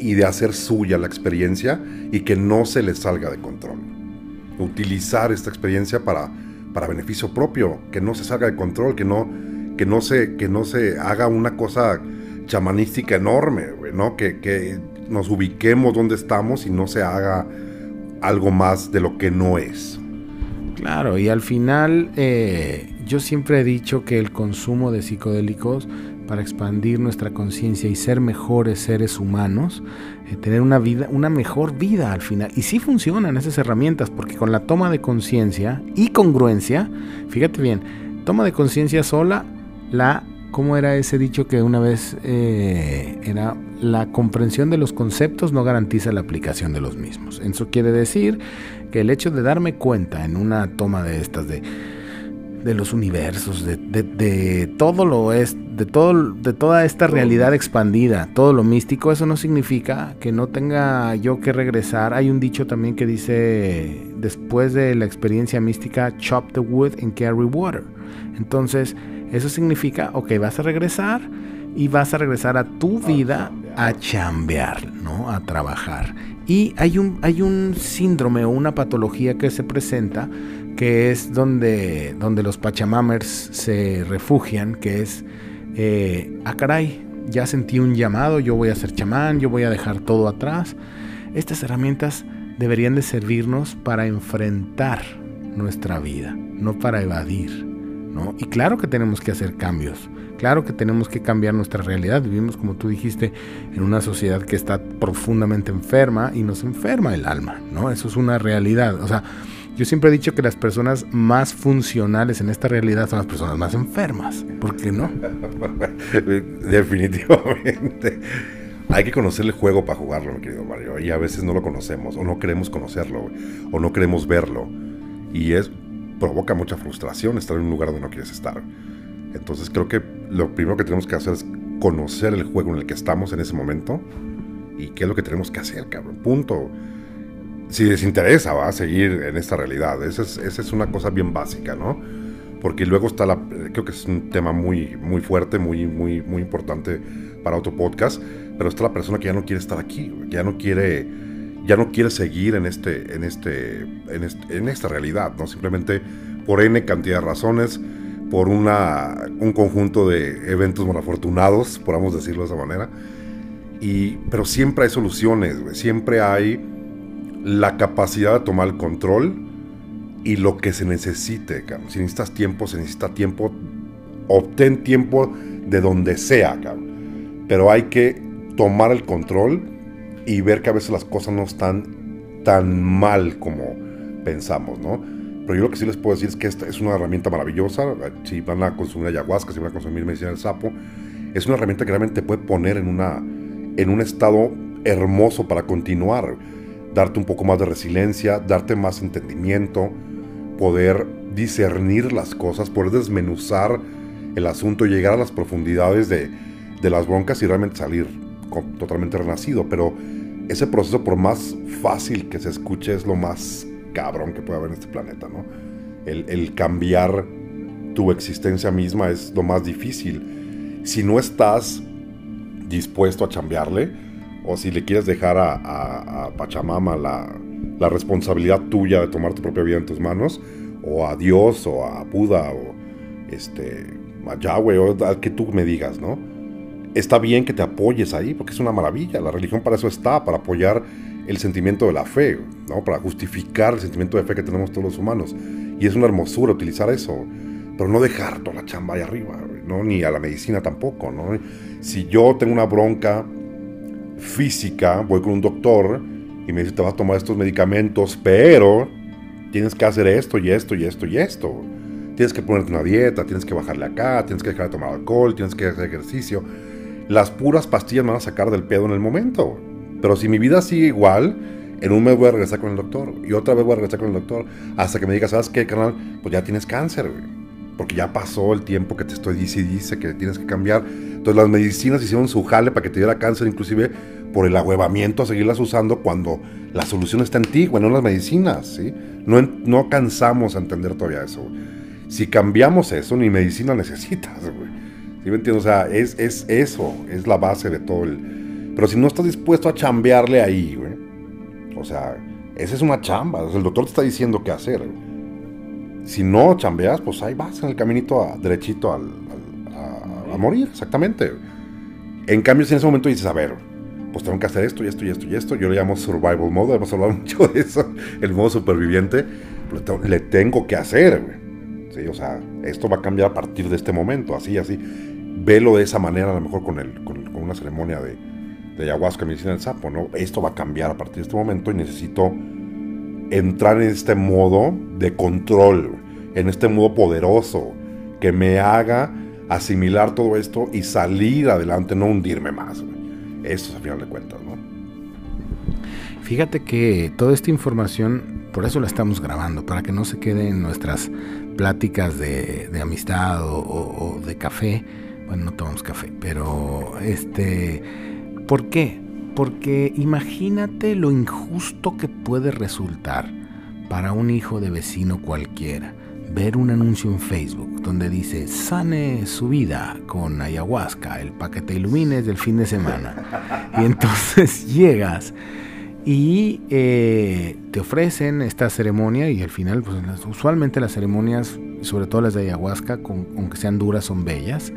y de hacer suya la experiencia y que no se le salga de control. Utilizar esta experiencia para, para beneficio propio, que no se salga de control, que no, que no, se, que no se haga una cosa chamanística enorme, ¿no? Que, que nos ubiquemos donde estamos y no se haga algo más de lo que no es. Claro, y al final eh, yo siempre he dicho que el consumo de psicodélicos para expandir nuestra conciencia y ser mejores seres humanos, eh, tener una vida, una mejor vida al final. Y sí funcionan esas herramientas, porque con la toma de conciencia y congruencia, fíjate bien, toma de conciencia sola, la, ¿cómo era ese dicho que una vez eh, era la comprensión de los conceptos no garantiza la aplicación de los mismos? Eso quiere decir que el hecho de darme cuenta en una toma de estas de de los universos, de, de, todo lo es, de todo, de toda esta realidad expandida, todo lo místico, eso no significa que no tenga yo que regresar. Hay un dicho también que dice después de la experiencia mística, chop the wood and carry water. Entonces, eso significa, ok, vas a regresar y vas a regresar a tu vida a chambear, ¿no? A trabajar. Y hay un, hay un síndrome o una patología que se presenta que es donde, donde los Pachamamers se refugian, que es, eh, ah caray, ya sentí un llamado, yo voy a ser chamán, yo voy a dejar todo atrás. Estas herramientas deberían de servirnos para enfrentar nuestra vida, no para evadir. Y claro que tenemos que hacer cambios, claro que tenemos que cambiar nuestra realidad. Vivimos, como tú dijiste, en una sociedad que está profundamente enferma y nos enferma el alma, ¿no? Eso es una realidad. O sea, yo siempre he dicho que las personas más funcionales en esta realidad son las personas más enfermas. ¿Por qué no? Definitivamente. Hay que conocer el juego para jugarlo, mi querido Mario. Y a veces no lo conocemos, o no queremos conocerlo, o no queremos verlo. Y es provoca mucha frustración estar en un lugar donde no quieres estar. Entonces creo que lo primero que tenemos que hacer es conocer el juego en el que estamos en ese momento y qué es lo que tenemos que hacer, cabrón. Punto si les interesa, va a seguir en esta realidad. Esa es, una cosa bien básica, ¿no? Porque luego está la, creo que es un tema muy, muy fuerte, muy, muy, muy importante para otro podcast, pero está la persona que ya no quiere estar aquí, ya no quiere, ya no quiere seguir en este, en este, en, en esta realidad, ¿no? Simplemente por n cantidad de razones, por una, un conjunto de eventos afortunados, podamos decirlo de esa manera. Y, pero siempre hay soluciones, siempre hay la capacidad de tomar el control y lo que se necesite. Si necesitas tiempo, se necesita tiempo. Obtén tiempo de donde sea, pero hay que tomar el control y ver que a veces las cosas no están tan mal como pensamos, ¿no? Pero yo lo que sí les puedo decir es que esta es una herramienta maravillosa. Si van a consumir ayahuasca, si van a consumir medicina del sapo, es una herramienta que realmente te puede poner en, una, en un estado hermoso para continuar darte un poco más de resiliencia, darte más entendimiento, poder discernir las cosas, poder desmenuzar el asunto, llegar a las profundidades de, de las broncas y realmente salir totalmente renacido. Pero ese proceso, por más fácil que se escuche, es lo más cabrón que puede haber en este planeta, ¿no? El, cambiar tu existencia misma es lo más difícil. Si no estás dispuesto a chambearle, o si le quieres dejar a, Pachamama la, la, responsabilidad tuya de tomar tu propia vida en tus manos, o a Dios, o a Buda, o este, a Yahweh, o al que tú me digas, ¿no? Está bien que te apoyes ahí, porque es una maravilla. La religión para eso está, para apoyar el sentimiento de la fe, ¿no? Para justificar el sentimiento de fe que tenemos todos los humanos. Y es una hermosura utilizar eso pero no dejar toda la chamba ahí arriba, ¿no? Ni a la medicina tampoco, ¿no? Si yo tengo una bronca física, voy con un doctor y me dice, te vas a tomar estos medicamentos, pero tienes que hacer esto y esto y esto y esto. Tienes que ponerte una dieta, tienes que bajarle acá, tienes que dejar de tomar alcohol, tienes que hacer ejercicio. Las puras pastillas me van a sacar del pedo en el momento. Pero si mi vida sigue igual, en un mes voy a regresar con el doctor y otra vez voy a regresar con el doctor hasta que me diga, ¿sabes qué, canal? Pues ya tienes cáncer, güey porque ya pasó el tiempo que te estoy dice y dice que tienes que cambiar. Entonces las medicinas hicieron su jale para que te diera cáncer, inclusive por el ahuevamiento a seguirlas usando cuando la solución está en ti, bueno, en las medicinas, ¿sí? No, no cansamos a entender todavía eso. Si cambiamos eso, ni medicina necesitas, güey. ¿Sí me entiendes? O sea, es, es eso, es la base de todo el... Pero si no estás dispuesto a chambearle ahí, güey, o sea, esa es una chamba. el doctor te está diciendo qué hacer, güey si no chambeas, pues ahí vas en el caminito a, derechito al, a, morir, exactamente. En cambio, si en ese momento dices, a ver, pues tengo que hacer esto y esto y esto y esto, yo le llamo survival mode, hemos hablado mucho de eso, el modo superviviente, pues le tengo que hacer, güey. Sí, o sea, esto va a cambiar a partir de este momento, así, así. Velo de esa manera, a lo mejor con, el, con, una ceremonia de, de ayahuasca, medicina del sapo, ¿no? Esto va a cambiar a partir de este momento y necesito entrar en este modo de control, en este modo poderoso, que me haga asimilar todo esto y salir adelante, no hundirme más. Eso es a final de cuentas, ¿no? Fíjate que toda esta información, por eso la estamos grabando, para que no se quede en nuestras pláticas de, amistad o, de café. Bueno, no tomamos café, pero este, ¿por qué? Porque imagínate lo injusto que puede resultar para un hijo de vecino cualquiera ver un anuncio en Facebook donde dice sane su vida con ayahuasca, el paquete que ilumines del fin de semana. Y entonces llegas y eh, te ofrecen esta ceremonia y al final, pues usualmente las ceremonias, sobre todo las de ayahuasca, aunque sean duras, son bellas.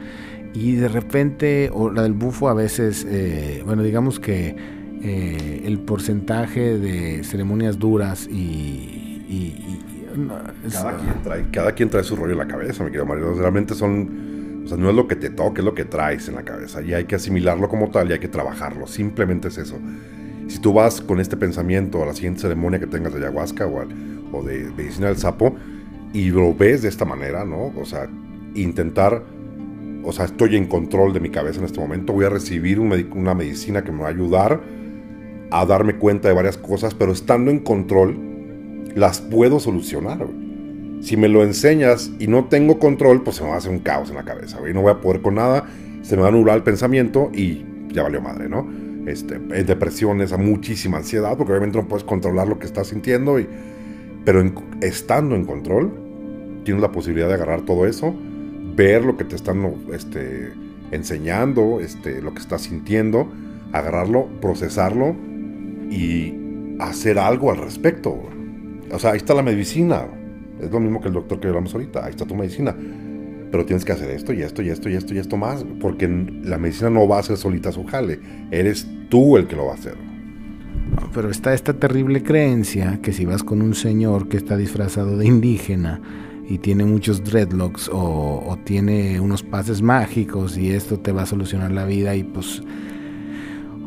Y de repente, o la del bufo a veces, eh, bueno, digamos que eh, el porcentaje de ceremonias duras y, cada, quien trae, cada quien trae su rollo en la cabeza, mi querido Mario. Realmente son, o sea, no es lo que te toque, es lo que traes en la cabeza. Y hay que asimilarlo como tal y hay que trabajarlo. Simplemente es eso. Si tú vas con este pensamiento a la siguiente ceremonia que tengas de ayahuasca o, o de medicina del sapo y lo ves de esta manera, ¿no? O sea, intentar o sea, estoy en control de mi cabeza en este momento, voy a recibir una medicina que me va a ayudar a darme cuenta de varias cosas, pero estando en control, las puedo solucionar. Si me lo enseñas y no tengo control, pues se me va a hacer un caos en la cabeza, y no voy a poder con nada, se me va a nublar el pensamiento y ya valió madre, ¿no? Este, depresiones, a muchísima ansiedad, porque obviamente no puedes controlar lo que estás sintiendo, y, pero estando en control, tienes la posibilidad de agarrar todo eso ver lo que te están este, enseñando, este, lo que estás sintiendo, agarrarlo, procesarlo y hacer algo al respecto. O sea, ahí está la medicina. Es lo mismo que el doctor que hablamos ahorita. Ahí está tu medicina. Pero tienes que hacer esto y esto y esto y esto y esto más. Porque la medicina no va a ser solita su jale. Eres tú el que lo va a hacer. pero está esta terrible creencia que si vas con un señor que está disfrazado de indígena, y tiene muchos dreadlocks o, tiene unos pases mágicos y esto te va a solucionar la vida y pues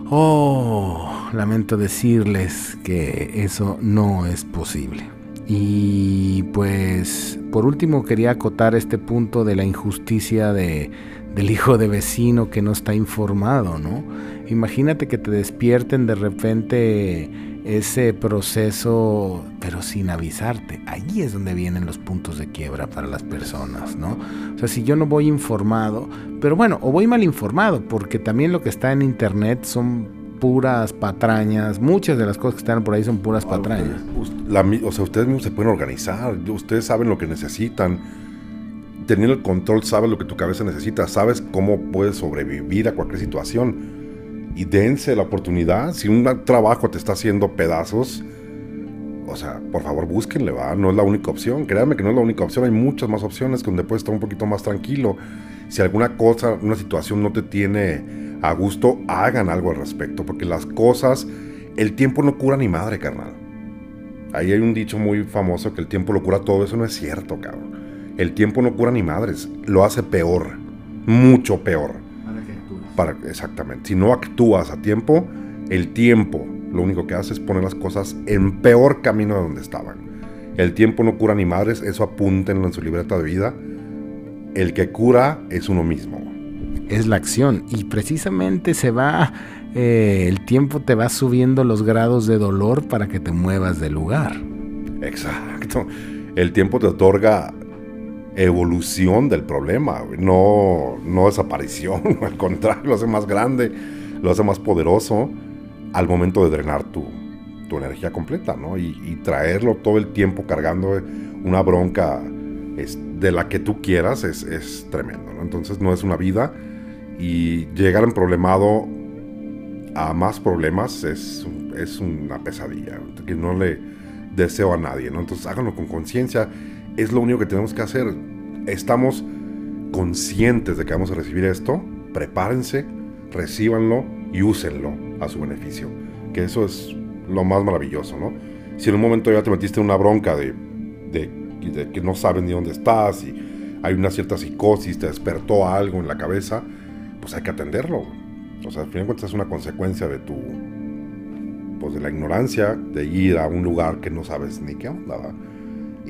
oh lamento decirles que eso no es posible y pues por último quería acotar este punto de la injusticia de, del hijo de vecino que no está informado, ¿no? Imagínate que te despierten de repente ese proceso, pero sin avisarte. Allí es donde vienen los puntos de quiebra para las personas, ¿no? O sea, si yo no voy informado, pero bueno, o voy mal informado, porque también lo que está en internet son puras patrañas, muchas de las cosas que están por ahí son puras ah, patrañas. o sea, ustedes mismos se pueden organizar, ustedes saben lo que necesitan. Teniendo el control, sabes lo que tu cabeza necesita, sabes cómo puedes sobrevivir a cualquier situación y dense la oportunidad. Si un trabajo te está haciendo pedazos, o sea, por favor búsquenle, va. No es la única opción. Créanme que no es la única opción. Hay muchas más opciones donde puedes estar un poquito más tranquilo. Si alguna cosa, una situación no te tiene a gusto, hagan algo al respecto. Porque las cosas, el tiempo no cura ni madre, carnal. Ahí hay un dicho muy famoso que el tiempo lo cura todo. Eso no es cierto, cabrón. El tiempo no cura ni madres. Lo hace peor. Mucho peor exactamente. Si no actúas a tiempo, el tiempo lo único que hace es poner las cosas en peor camino de donde estaban. El tiempo no cura ni madres, eso apúntenlo en su libreta de vida. El que cura es uno mismo. Es la acción y precisamente se va, eh, el tiempo te va subiendo los grados de dolor para que te muevas del lugar. Exacto. El tiempo te otorga evolución del problema, no, no desaparición, al contrario, lo hace más grande, lo hace más poderoso al momento de drenar tu, tu energía completa, ¿no? Y, traerlo todo el tiempo cargando una bronca de la que tú quieras es, es tremendo. Entonces no es una vida y llegar en problemado a más problemas es, es una pesadilla que no le deseo a nadie, ¿no? Entonces háganlo con conciencia es lo único que tenemos que hacer. Estamos conscientes de que vamos a recibir esto, prepárense, recíbanlo y úsenlo a su beneficio. Que eso es lo más maravilloso, ¿no? Si en un momento ya te metiste en una bronca de, que no sabes ni dónde estás y hay una cierta psicosis, te despertó algo en la cabeza, pues hay que atenderlo. O sea, al final de cuentas es una consecuencia de tu, pues de la ignorancia, de ir a un lugar que no sabes ni qué onda. ¿verdad?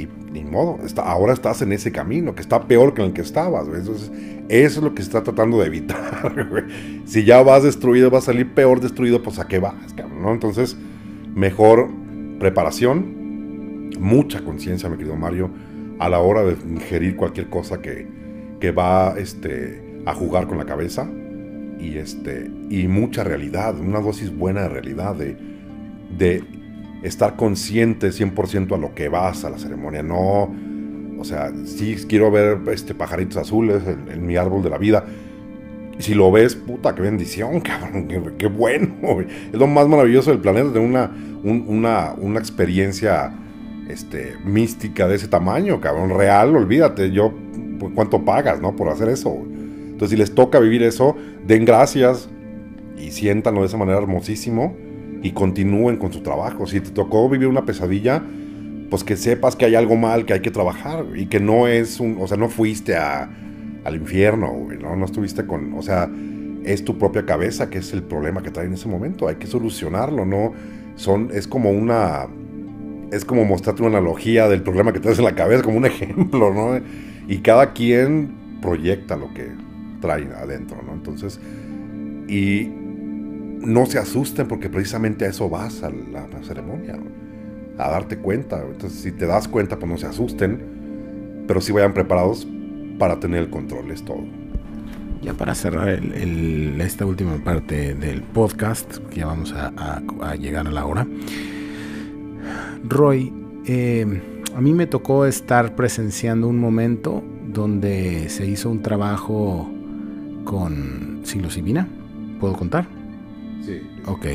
Y ni modo, está, ahora estás en ese camino, que está peor que en el que estabas. Entonces, eso es lo que se está tratando de evitar. Si ya vas destruido, vas a salir peor destruido, pues a qué vas, ¿no? Entonces, mejor preparación, mucha conciencia, mi querido Mario, a la hora de ingerir cualquier cosa que, que va este, a jugar con la cabeza. Y, este, y mucha realidad, una dosis buena de realidad, de, de estar consciente 100% a lo que vas a la ceremonia, no, o sea, sí quiero ver este pajaritos azules en, mi árbol de la vida. Si lo ves, puta, qué bendición, cabrón, qué, bueno. Es lo más maravilloso del planeta, tener una, una, una experiencia este, mística de ese tamaño, cabrón, real, olvídate, yo, pues, ¿cuánto pagas, no? Por hacer eso. Entonces, si les toca vivir eso, den gracias y siéntanlo de esa manera hermosísimo y continúen con su trabajo. Si te tocó vivir una pesadilla, pues que sepas que hay algo mal, que hay que trabajar y que no es un, o sea, no fuiste a, al infierno, ¿no? no estuviste con, o sea, es tu propia cabeza que es el problema que trae en ese momento, hay que solucionarlo, ¿no? Son, es como una, es como mostrarte una analogía del problema que traes en la cabeza, como un ejemplo, ¿no? Y cada quien proyecta lo que trae adentro, ¿no? Entonces, y no se asusten porque precisamente a eso vas a la, ceremonia, a darte cuenta. Entonces, si te das cuenta, pues no se asusten, pero sí vayan preparados para tener el control, es todo. Ya para cerrar esta última parte del podcast, ya vamos a, llegar a la hora. Roy, eh, a mí me tocó estar presenciando un momento donde se hizo un trabajo con psilocibina. ¿Puedo contar? Ok.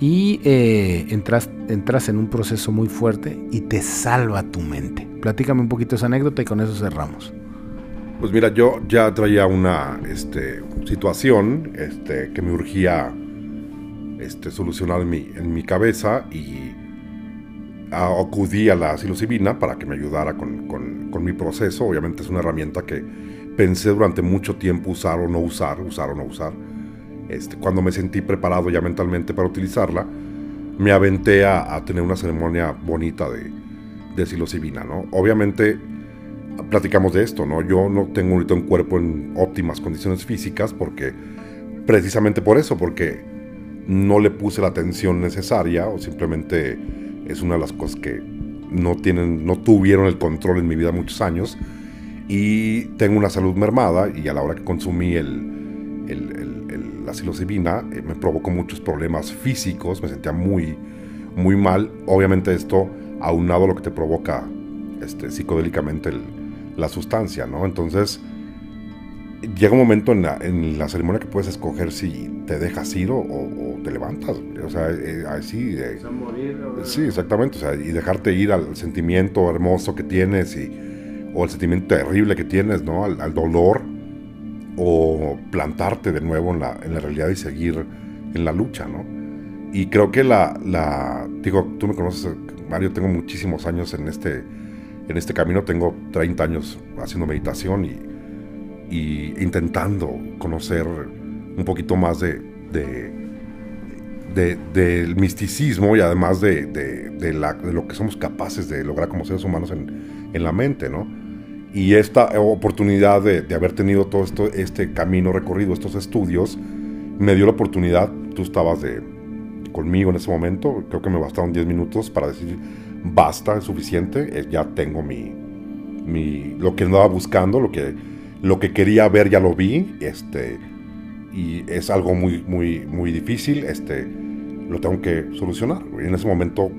Y eh, entras, entras en un proceso muy fuerte y te salva tu mente. Platícame un poquito esa anécdota y con eso cerramos. Pues mira, yo ya traía una este, situación este, que me urgía este, solucionar en mi, en mi cabeza y acudí a la psilocibina para que me ayudara con, con, con, mi proceso. Obviamente es una herramienta que pensé durante mucho tiempo usar o no usar, usar o no usar. Este, cuando me sentí preparado ya mentalmente para utilizarla, me aventé a, tener una ceremonia bonita de, de psilocibina, ¿no? Obviamente platicamos de esto, ¿no? Yo no tengo ahorita un cuerpo en óptimas condiciones físicas porque, precisamente por eso, porque no le puse la atención necesaria o simplemente es una de las cosas que no tienen, no tuvieron el control en mi vida muchos años y tengo una salud mermada y a la hora que consumí el, el, la psilocibina eh, me provocó muchos problemas físicos, me sentía muy, muy mal. Obviamente esto aunado a lo que te provoca este, psicodélicamente la sustancia, ¿no? Entonces llega un momento en la, ceremonia que puedes escoger si te dejas ir o, te levantas. O sea, eh, así. sí, exactamente. O sea, y dejarte ir al sentimiento hermoso que tienes y o el sentimiento terrible que tienes, ¿no? Al, dolor, o plantarte de nuevo en la, en la, realidad y seguir en la lucha, ¿no? Y creo que la, la, digo, tú me conoces, Mario, tengo muchísimos años en este, en este camino, tengo 30 años haciendo meditación y, y intentando conocer un poquito más de, de del misticismo y además de, de, de, lo que somos capaces de lograr como seres humanos en, en la mente, ¿no? Y esta oportunidad de, de, haber tenido todo esto, este camino recorrido, estos estudios, me dio la oportunidad, tú estabas de, conmigo en ese momento, creo que me bastaron 10 minutos para decir, basta, es suficiente, eh, ya tengo mi, mi, lo que andaba buscando, lo que, lo que quería ver ya lo vi, este, y es algo muy, muy, muy difícil, este, lo tengo que solucionar. Y en ese momento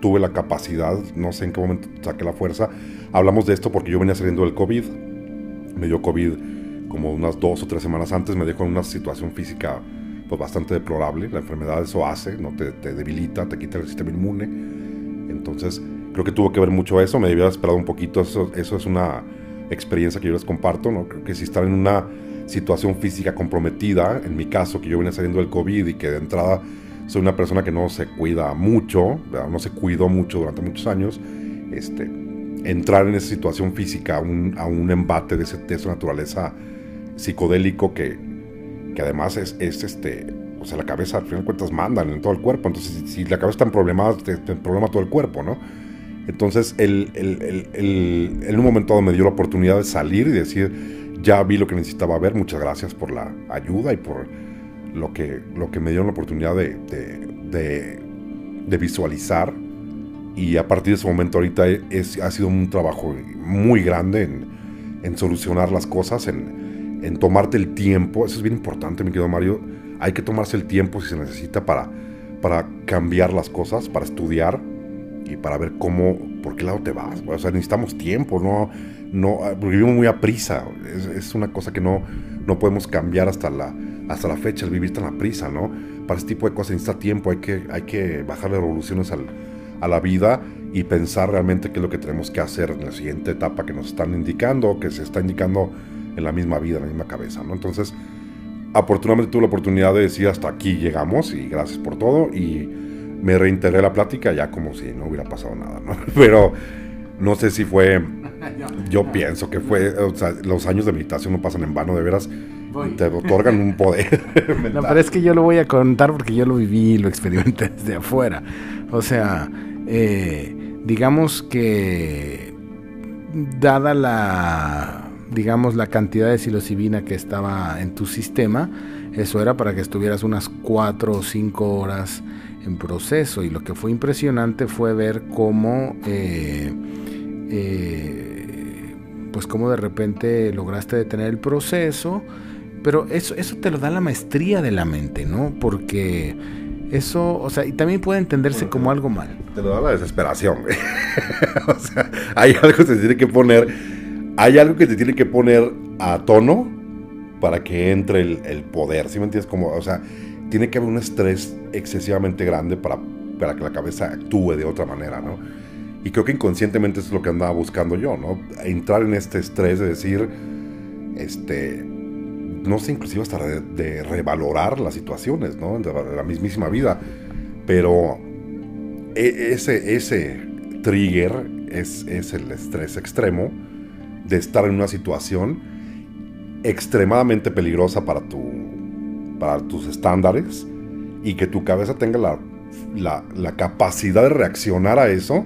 tuve la capacidad, no sé en qué momento saqué la fuerza. Hablamos de esto porque yo venía saliendo del COVID. Me dio COVID como unas dos o tres semanas antes. Me dejó en una situación física pues, bastante deplorable. La enfermedad eso hace, ¿no? te, te debilita, te quita el sistema inmune. Entonces creo que tuvo que ver mucho eso. Me debía esperado un poquito. Eso, eso es una experiencia que yo les comparto. ¿no? Creo que si están en una situación física comprometida, en mi caso, que yo venía saliendo del COVID y que de entrada soy una persona que no se cuida mucho, no se cuidó mucho durante muchos años, este, entrar en esa situación física, a un embate de, esa naturaleza psicodélico que, que además es, es, este, o sea, la cabeza al final de cuentas mandan en todo el cuerpo, entonces si, la cabeza está en problemas, te, problema todo el cuerpo, ¿no? Entonces, él, en un momento dado me dio la oportunidad de salir y decir, ya vi lo que necesitaba ver, muchas gracias por la ayuda y por lo que, lo que me dio la oportunidad de, de, de, visualizar. Y a partir de ese momento ahorita es, ha sido un trabajo muy grande en, en solucionar las cosas, en, en, tomarte el tiempo. Eso es bien importante, mi querido Mario. Hay que tomarse el tiempo si se necesita para, para cambiar las cosas, para estudiar y para ver cómo, por qué lado te vas. O sea, necesitamos tiempo, no, no, porque vivimos muy a prisa. Es, es una cosa que no, no podemos cambiar hasta la, hasta la fecha, el vivir tan a prisa, ¿no? Para este tipo de cosas necesita tiempo, hay que, hay que bajarle revoluciones al, a la vida y pensar realmente qué es lo que tenemos que hacer en la siguiente etapa que nos están indicando, que se está indicando en la misma vida, en la misma cabeza, ¿no? Entonces, afortunadamente tuve la oportunidad de decir hasta aquí llegamos y gracias por todo y me reintegré la plática ya como si no hubiera pasado nada, ¿no? Pero no sé si fue, yo pienso que fue, o sea, los años de meditación no pasan en vano, de veras te otorgan un poder. no, pero es que yo lo voy a contar porque yo lo viví y lo experimenté desde afuera. O sea, eh, digamos que dada la, digamos, la cantidad de psilocibina que estaba en tu sistema, eso era para que estuvieras unas cuatro o cinco horas en proceso. Y lo que fue impresionante fue ver cómo, eh, eh, pues cómo de repente lograste detener el proceso pero eso, eso te lo da la maestría de la mente, ¿no? Porque eso, o sea, y también puede entenderse como algo mal. Te lo da la desesperación, güey. o sea, hay algo que te tiene que poner, hay algo que te tiene que poner a tono para que entre el, poder, ¿sí me entiendes? Como, o sea, tiene que haber un estrés excesivamente grande para, para que la cabeza actúe de otra manera, ¿no? Y creo que inconscientemente eso es lo que andaba buscando yo, ¿no? Entrar en este estrés de decir, este, no sé, inclusive hasta de, revalorar las situaciones, ¿no? De la mismísima vida. Pero e, ese, ese trigger es, es el estrés extremo de estar en una situación extremadamente peligrosa para, tu, para tus estándares y que tu cabeza tenga la, la, capacidad de reaccionar a eso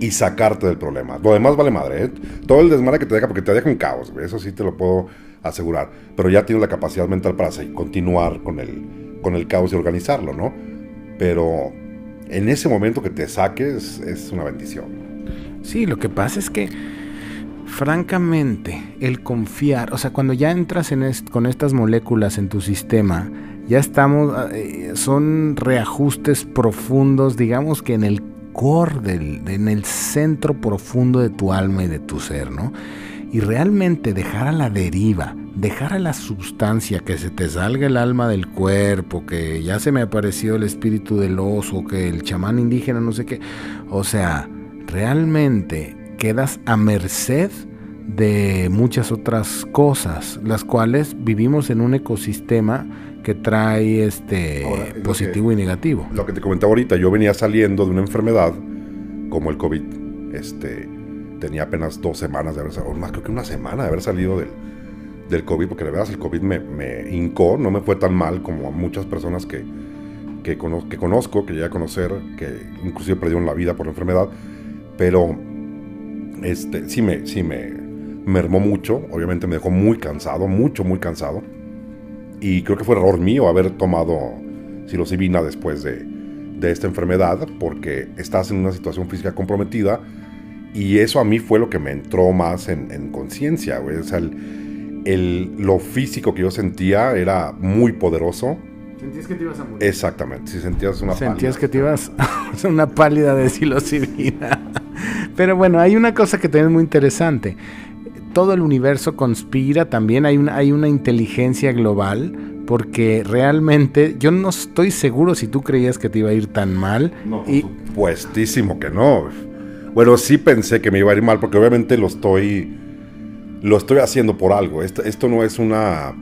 y sacarte del problema. Lo demás vale madre, ¿eh? Todo el desmadre que te deja, porque te deja un caos, eso sí te lo puedo asegurar. Pero ya tienes la capacidad mental para continuar con el, con el caos y organizarlo, ¿no? Pero en ese momento que te saques es una bendición. Sí, lo que pasa es que francamente, el confiar, o sea, cuando ya entras en con estas moléculas en tu sistema, ya estamos, eh, son reajustes profundos, digamos que en el core, del, en el centro profundo de tu alma y de tu ser, ¿no? Y realmente dejar a la deriva, dejar a la sustancia, que se te salga el alma del cuerpo, que ya se me apareció el espíritu del oso, que el chamán indígena, no sé qué, o sea, realmente quedas a merced de muchas otras cosas, las cuales vivimos en un ecosistema que trae este positivo y negativo. Lo que te comentaba ahorita, yo venía saliendo de una enfermedad como el COVID. Este, tenía apenas dos semanas de haber salido, más creo que una semana de haber salido del, del COVID, porque la verdad el COVID me, me hincó, no me fue tan mal como a muchas personas que, que, que conozco, que llegué a conocer, que inclusive perdieron la vida por la enfermedad, pero este, sí me, sí me mermó mucho, obviamente me dejó muy cansado, mucho, muy cansado. Y creo que fue error mío haber tomado psilocibina después de, de esta enfermedad, porque estás en una situación física comprometida. Y eso a mí fue lo que me entró más en, conciencia, O sea, el, lo físico que yo sentía era muy poderoso. Sentías que te ibas a morir. Exactamente, si sentías una Sentías que te ibas a una pálida de psilocibina. Pero bueno, hay una cosa que también es muy interesante. Todo el universo conspira, también hay una, hay una inteligencia global, porque realmente yo no estoy seguro si tú creías que te iba a ir tan mal. No, por y... supuestísimo que no. Bueno, sí pensé que me iba a ir mal, porque obviamente lo estoy, lo estoy haciendo por algo. Esto, esto no es una,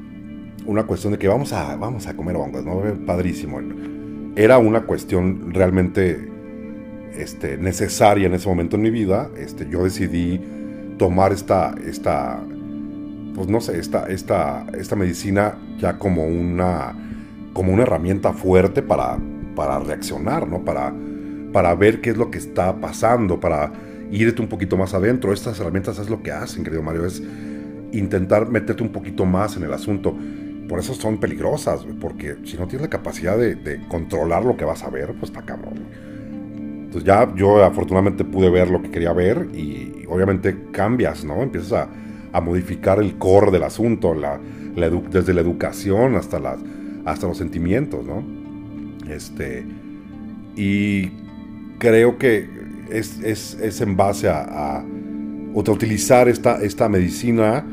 una cuestión de que vamos a, vamos a comer hongos, ¿no? Padrísimo. Era una cuestión realmente este, necesaria en ese momento en mi vida, este, yo decidí tomar esta, esta pues no sé, esta, esta, esta medicina ya como una, como una herramienta fuerte para, para reaccionar, ¿no? Para, para ver qué es lo que está pasando, para irte un poquito más adentro. Estas herramientas es lo que hacen, querido Mario, es intentar meterte un poquito más en el asunto. Por eso son peligrosas, porque si no tienes la capacidad de, controlar lo que vas a ver, pues está cabrón. Entonces ya yo afortunadamente pude ver lo que quería ver y, obviamente cambias, ¿no? Empiezas a, modificar el core del asunto, desde la educación hasta, hasta los sentimientos, ¿no? Este, y creo que es, es, es en base a, utilizar esta, esta medicina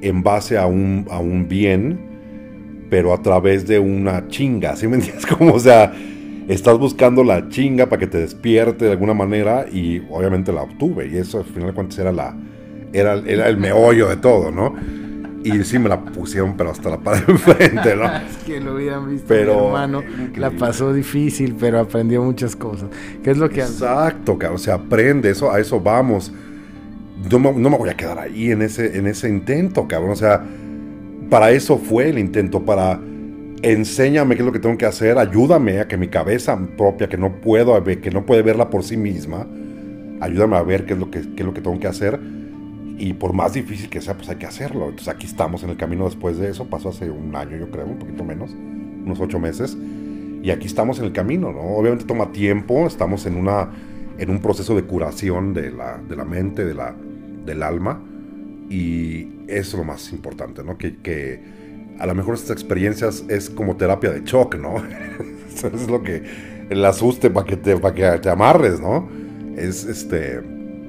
en base a un, a un bien, pero a través de una chinga, ¿sí me entiendes? Como, o sea, estás buscando la chinga para que te despierte de alguna manera y obviamente la obtuve y eso al final de cuentas era la era, era el meollo de todo, ¿no? Y sí me la pusieron pero hasta la pared enfrente, ¿no? es que lo habían visto pero, mi hermano, la pasó difícil, pero aprendió muchas cosas. ¿Qué es lo que Exacto, o sea, aprende, eso a eso vamos. No me, no me voy a quedar ahí en ese en ese intento, cabrón, o sea, para eso fue el intento para enséñame qué es lo que tengo que hacer, ayúdame a que mi cabeza propia, que no puedo, que no puede verla por sí misma, ayúdame a ver qué es lo que, es lo que tengo que hacer. Y por más difícil que sea, pues hay que hacerlo. Entonces aquí estamos en el camino después de eso. Pasó hace un año, yo creo, un poquito menos, unos ocho meses. Y aquí estamos en el camino, ¿no? Obviamente toma tiempo, estamos en, una, en un proceso de curación de la, de la mente, de la, del alma. Y eso es lo más importante, ¿no? Que, que a lo mejor estas experiencias es como terapia de shock, ¿no? Eso es lo que el asuste para que te, para que te amarres, ¿no? Es este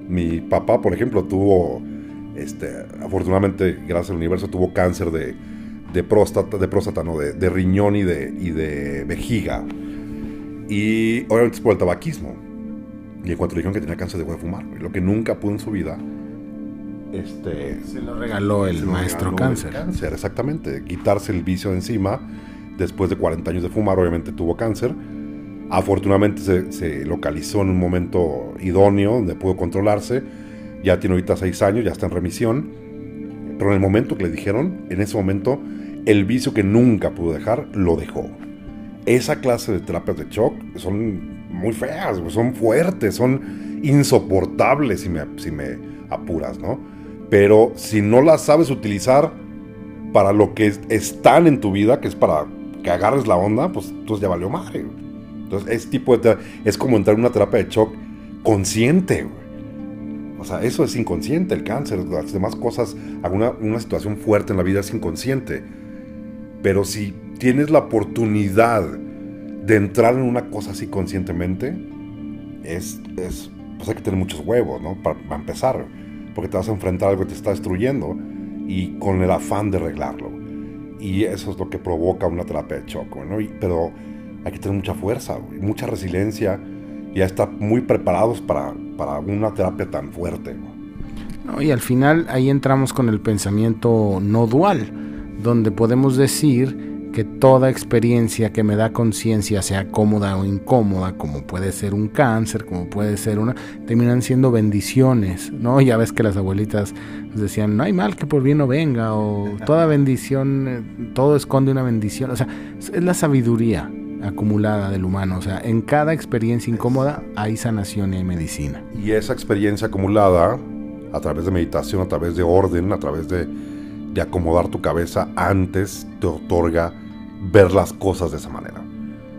mi papá, por ejemplo, tuvo este afortunadamente gracias al universo tuvo cáncer de, de próstata, de próstata, no, de, de riñón y de, y de vejiga. Y obviamente es por el tabaquismo. Y en cuanto le dijeron que tenía cáncer, dejó de fumar. Lo que nunca pudo en su vida este, se lo regaló el maestro cáncer. cáncer. Exactamente, quitarse el vicio de encima. Después de 40 años de fumar, obviamente tuvo cáncer. Afortunadamente se, localizó en un momento idóneo donde pudo controlarse. Ya tiene ahorita 6 años, ya está en remisión. Pero en el momento que le dijeron, en ese momento, el vicio que nunca pudo dejar, lo dejó. Esa clase de terapias de shock son muy feas, son fuertes, son insoportables si me, si me apuras, ¿no? Pero si no las sabes utilizar para lo que están en tu vida, que es para que agarres la onda, pues entonces ya valió madre. Entonces es, tipo de, es como entrar en una terapia de shock consciente. O sea, eso es inconsciente, el cáncer, las demás cosas, alguna una situación fuerte en la vida es inconsciente. Pero si tienes la oportunidad de entrar en una cosa así conscientemente, es, es pues hay que tener muchos huevos, ¿no? Para, empezar, porque te vas a enfrentar a algo que te está destruyendo y con el afán de arreglarlo. Y eso es lo que provoca una terapia de choco, ¿no? pero hay que tener mucha fuerza, mucha resiliencia ya estar muy preparados para, para una terapia tan fuerte. y al final ahí entramos con el pensamiento no dual, donde podemos decir que toda experiencia que me da conciencia, sea cómoda o incómoda, como puede ser un cáncer, como puede ser una, terminan siendo bendiciones, ¿no? Ya ves que las abuelitas decían, no hay mal que por bien no venga, o toda bendición, eh, todo esconde una bendición, o sea, es la sabiduría acumulada del humano, o sea, en cada experiencia incómoda hay sanación y hay medicina. Y esa experiencia acumulada, a través de meditación, a través de orden, a través de de acomodar tu cabeza antes te otorga ver las cosas de esa manera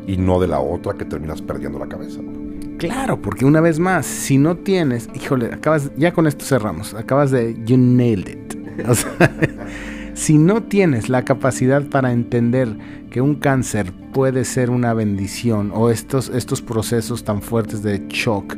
y no de la otra que terminas perdiendo la cabeza. Claro, porque una vez más, si no tienes, híjole, acabas, ya con esto cerramos, acabas de, you nailed it. O sea, si no tienes la capacidad para entender que un cáncer puede ser una bendición o estos, estos procesos tan fuertes de shock,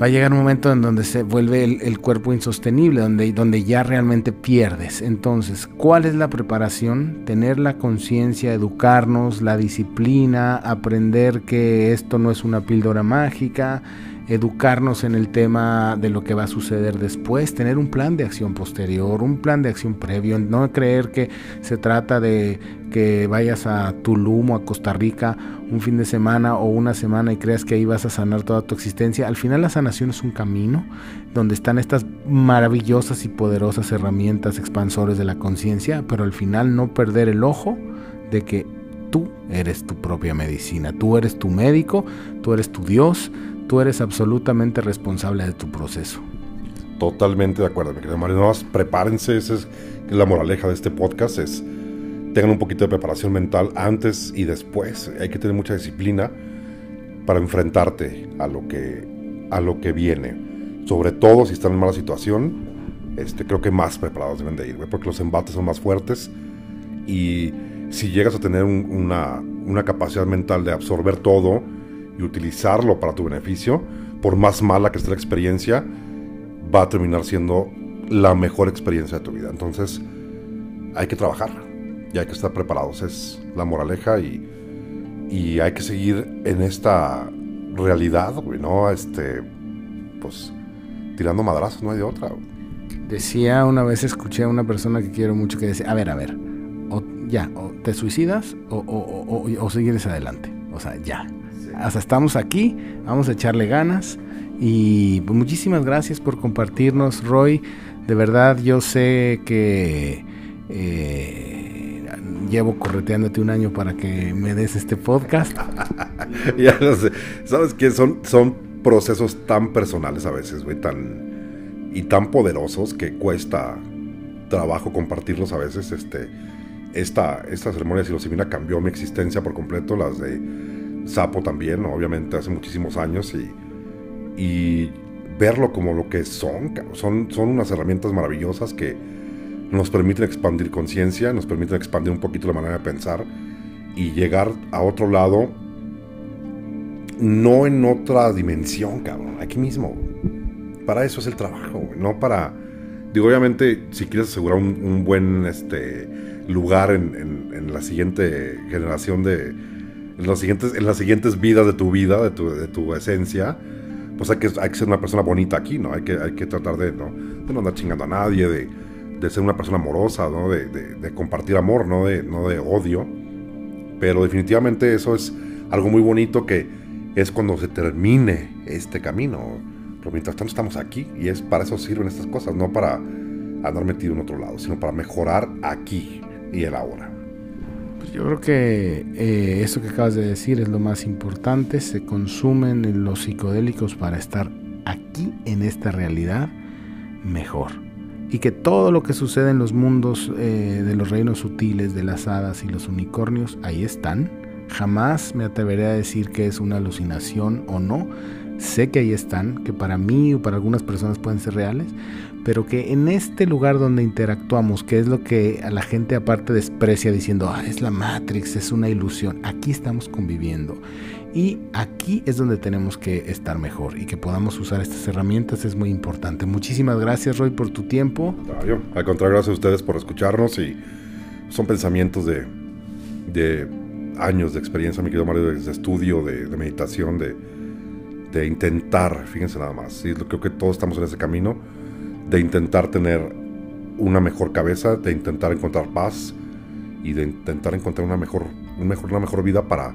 va a llegar un momento en donde se vuelve el, cuerpo insostenible, donde, donde ya realmente pierdes. Entonces, ¿cuál es la preparación? Tener la conciencia, educarnos, la disciplina, aprender que esto no es una píldora mágica, educarnos en el tema de lo que va a suceder después, tener un plan de acción posterior, un plan de acción previo, no creer que se trata de que vayas a Tulum o a Costa Rica un fin de semana o una semana y creas que ahí vas a sanar toda tu existencia. Al final la sanación es un camino donde están estas maravillosas y poderosas herramientas expansores de la conciencia, pero al final no perder el ojo de que tú eres tu propia medicina, tú eres tu médico, tú eres tu Dios, tú eres absolutamente responsable de tu proceso. Totalmente de acuerdo, mi querido Mario. No prepárense, esa es la moraleja de este podcast, es tengan un poquito de preparación mental antes y después. Hay que tener mucha disciplina para enfrentarte a lo que, a lo que viene. Sobre todo si están en mala situación, este, creo que más preparados deben de ir, porque los embates son más fuertes y si llegas a tener una, una capacidad mental de absorber todo, y utilizarlo para tu beneficio, por más mala que esté la experiencia, va a terminar siendo la mejor experiencia de tu vida. Entonces, hay que trabajar y hay que estar preparados. Es la moraleja y, y hay que seguir en esta realidad, güey, ¿no? Este, pues, tirando madrazos, no hay de otra. Decía una vez, escuché a una persona que quiero mucho que decía, a ver, a ver, o ya, o te suicidas o, o, o, o sigues adelante. O sea, ya hasta estamos aquí, vamos a echarle ganas y pues, muchísimas gracias por compartirnos, Roy. De verdad, yo sé que eh, llevo correteándote un año para que me des este podcast. ya no sé. Sabes que son, son procesos tan personales a veces, güey, tan y tan poderosos que cuesta trabajo compartirlos a veces. Este, esta, esta ceremonia de psilocibina cambió mi existencia por completo, las de Sapo también, obviamente, hace muchísimos años y, verlo como lo que son, son, son unas herramientas maravillosas que nos permiten expandir conciencia, nos permiten expandir un poquito la manera de pensar y llegar a otro lado, no en otra dimensión, cabrón, aquí mismo. Para eso es el trabajo, no para... Digo, obviamente, si quieres asegurar un, buen este, lugar en, en la siguiente generación de, en, las siguientes, en las siguientes vidas de tu vida, de tu, de tu esencia, pues hay que, hay que ser una persona bonita aquí, ¿no? Hay que, hay que tratar de no, de no andar chingando a nadie, de, de ser una persona amorosa, ¿no? De, de, compartir amor, no de, no de odio. Pero definitivamente eso es algo muy bonito que es cuando se termine este camino. Pero mientras tanto estamos aquí y es para eso sirven estas cosas, no para andar metido en otro lado, sino para mejorar aquí y el ahora. Yo creo que eh, eso que acabas de decir es lo más importante. Se consumen los psicodélicos para estar aquí en esta realidad mejor. Y que todo lo que sucede en los mundos eh, de los reinos sutiles, de las hadas y los unicornios, ahí están. Jamás me atreveré a decir que es una alucinación o no. Sé que ahí están, que para mí o para algunas personas pueden ser reales, pero que en este lugar donde interactuamos, que es lo que a la gente aparte desprecia diciendo, ah, es la Matrix, es una ilusión, aquí estamos conviviendo. Y aquí es donde tenemos que estar mejor y que podamos usar estas herramientas es muy importante. Muchísimas gracias Roy por tu tiempo. Al contrario, gracias a ustedes por escucharnos y son pensamientos de, años de experiencia, mi querido Mario, de estudio, de, meditación, de, de, intentar, fíjense nada más, y creo que todos estamos en ese camino, de intentar tener una mejor cabeza, de intentar encontrar paz y de intentar encontrar una mejor, mejor, una mejor vida para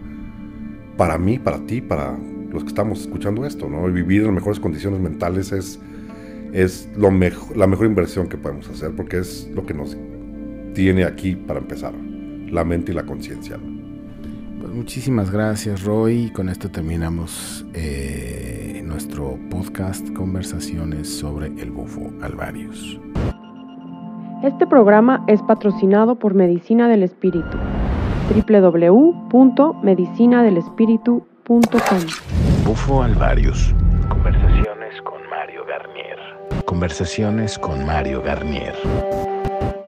para mí, para ti, para los que estamos escuchando esto, ¿no? vivir en mejores condiciones mentales es, es lo mejor, la mejor inversión que podemos hacer porque es lo que nos tiene aquí para empezar, la mente y la conciencia. Muchísimas gracias Roy, y con esto terminamos eh, nuestro podcast Conversaciones sobre el bufo alvarius. Este programa es patrocinado por Medicina del Espíritu www.medicinadelespiritu.com. Bufo Alvarius. Conversaciones con Mario Garnier. Conversaciones con Mario Garnier.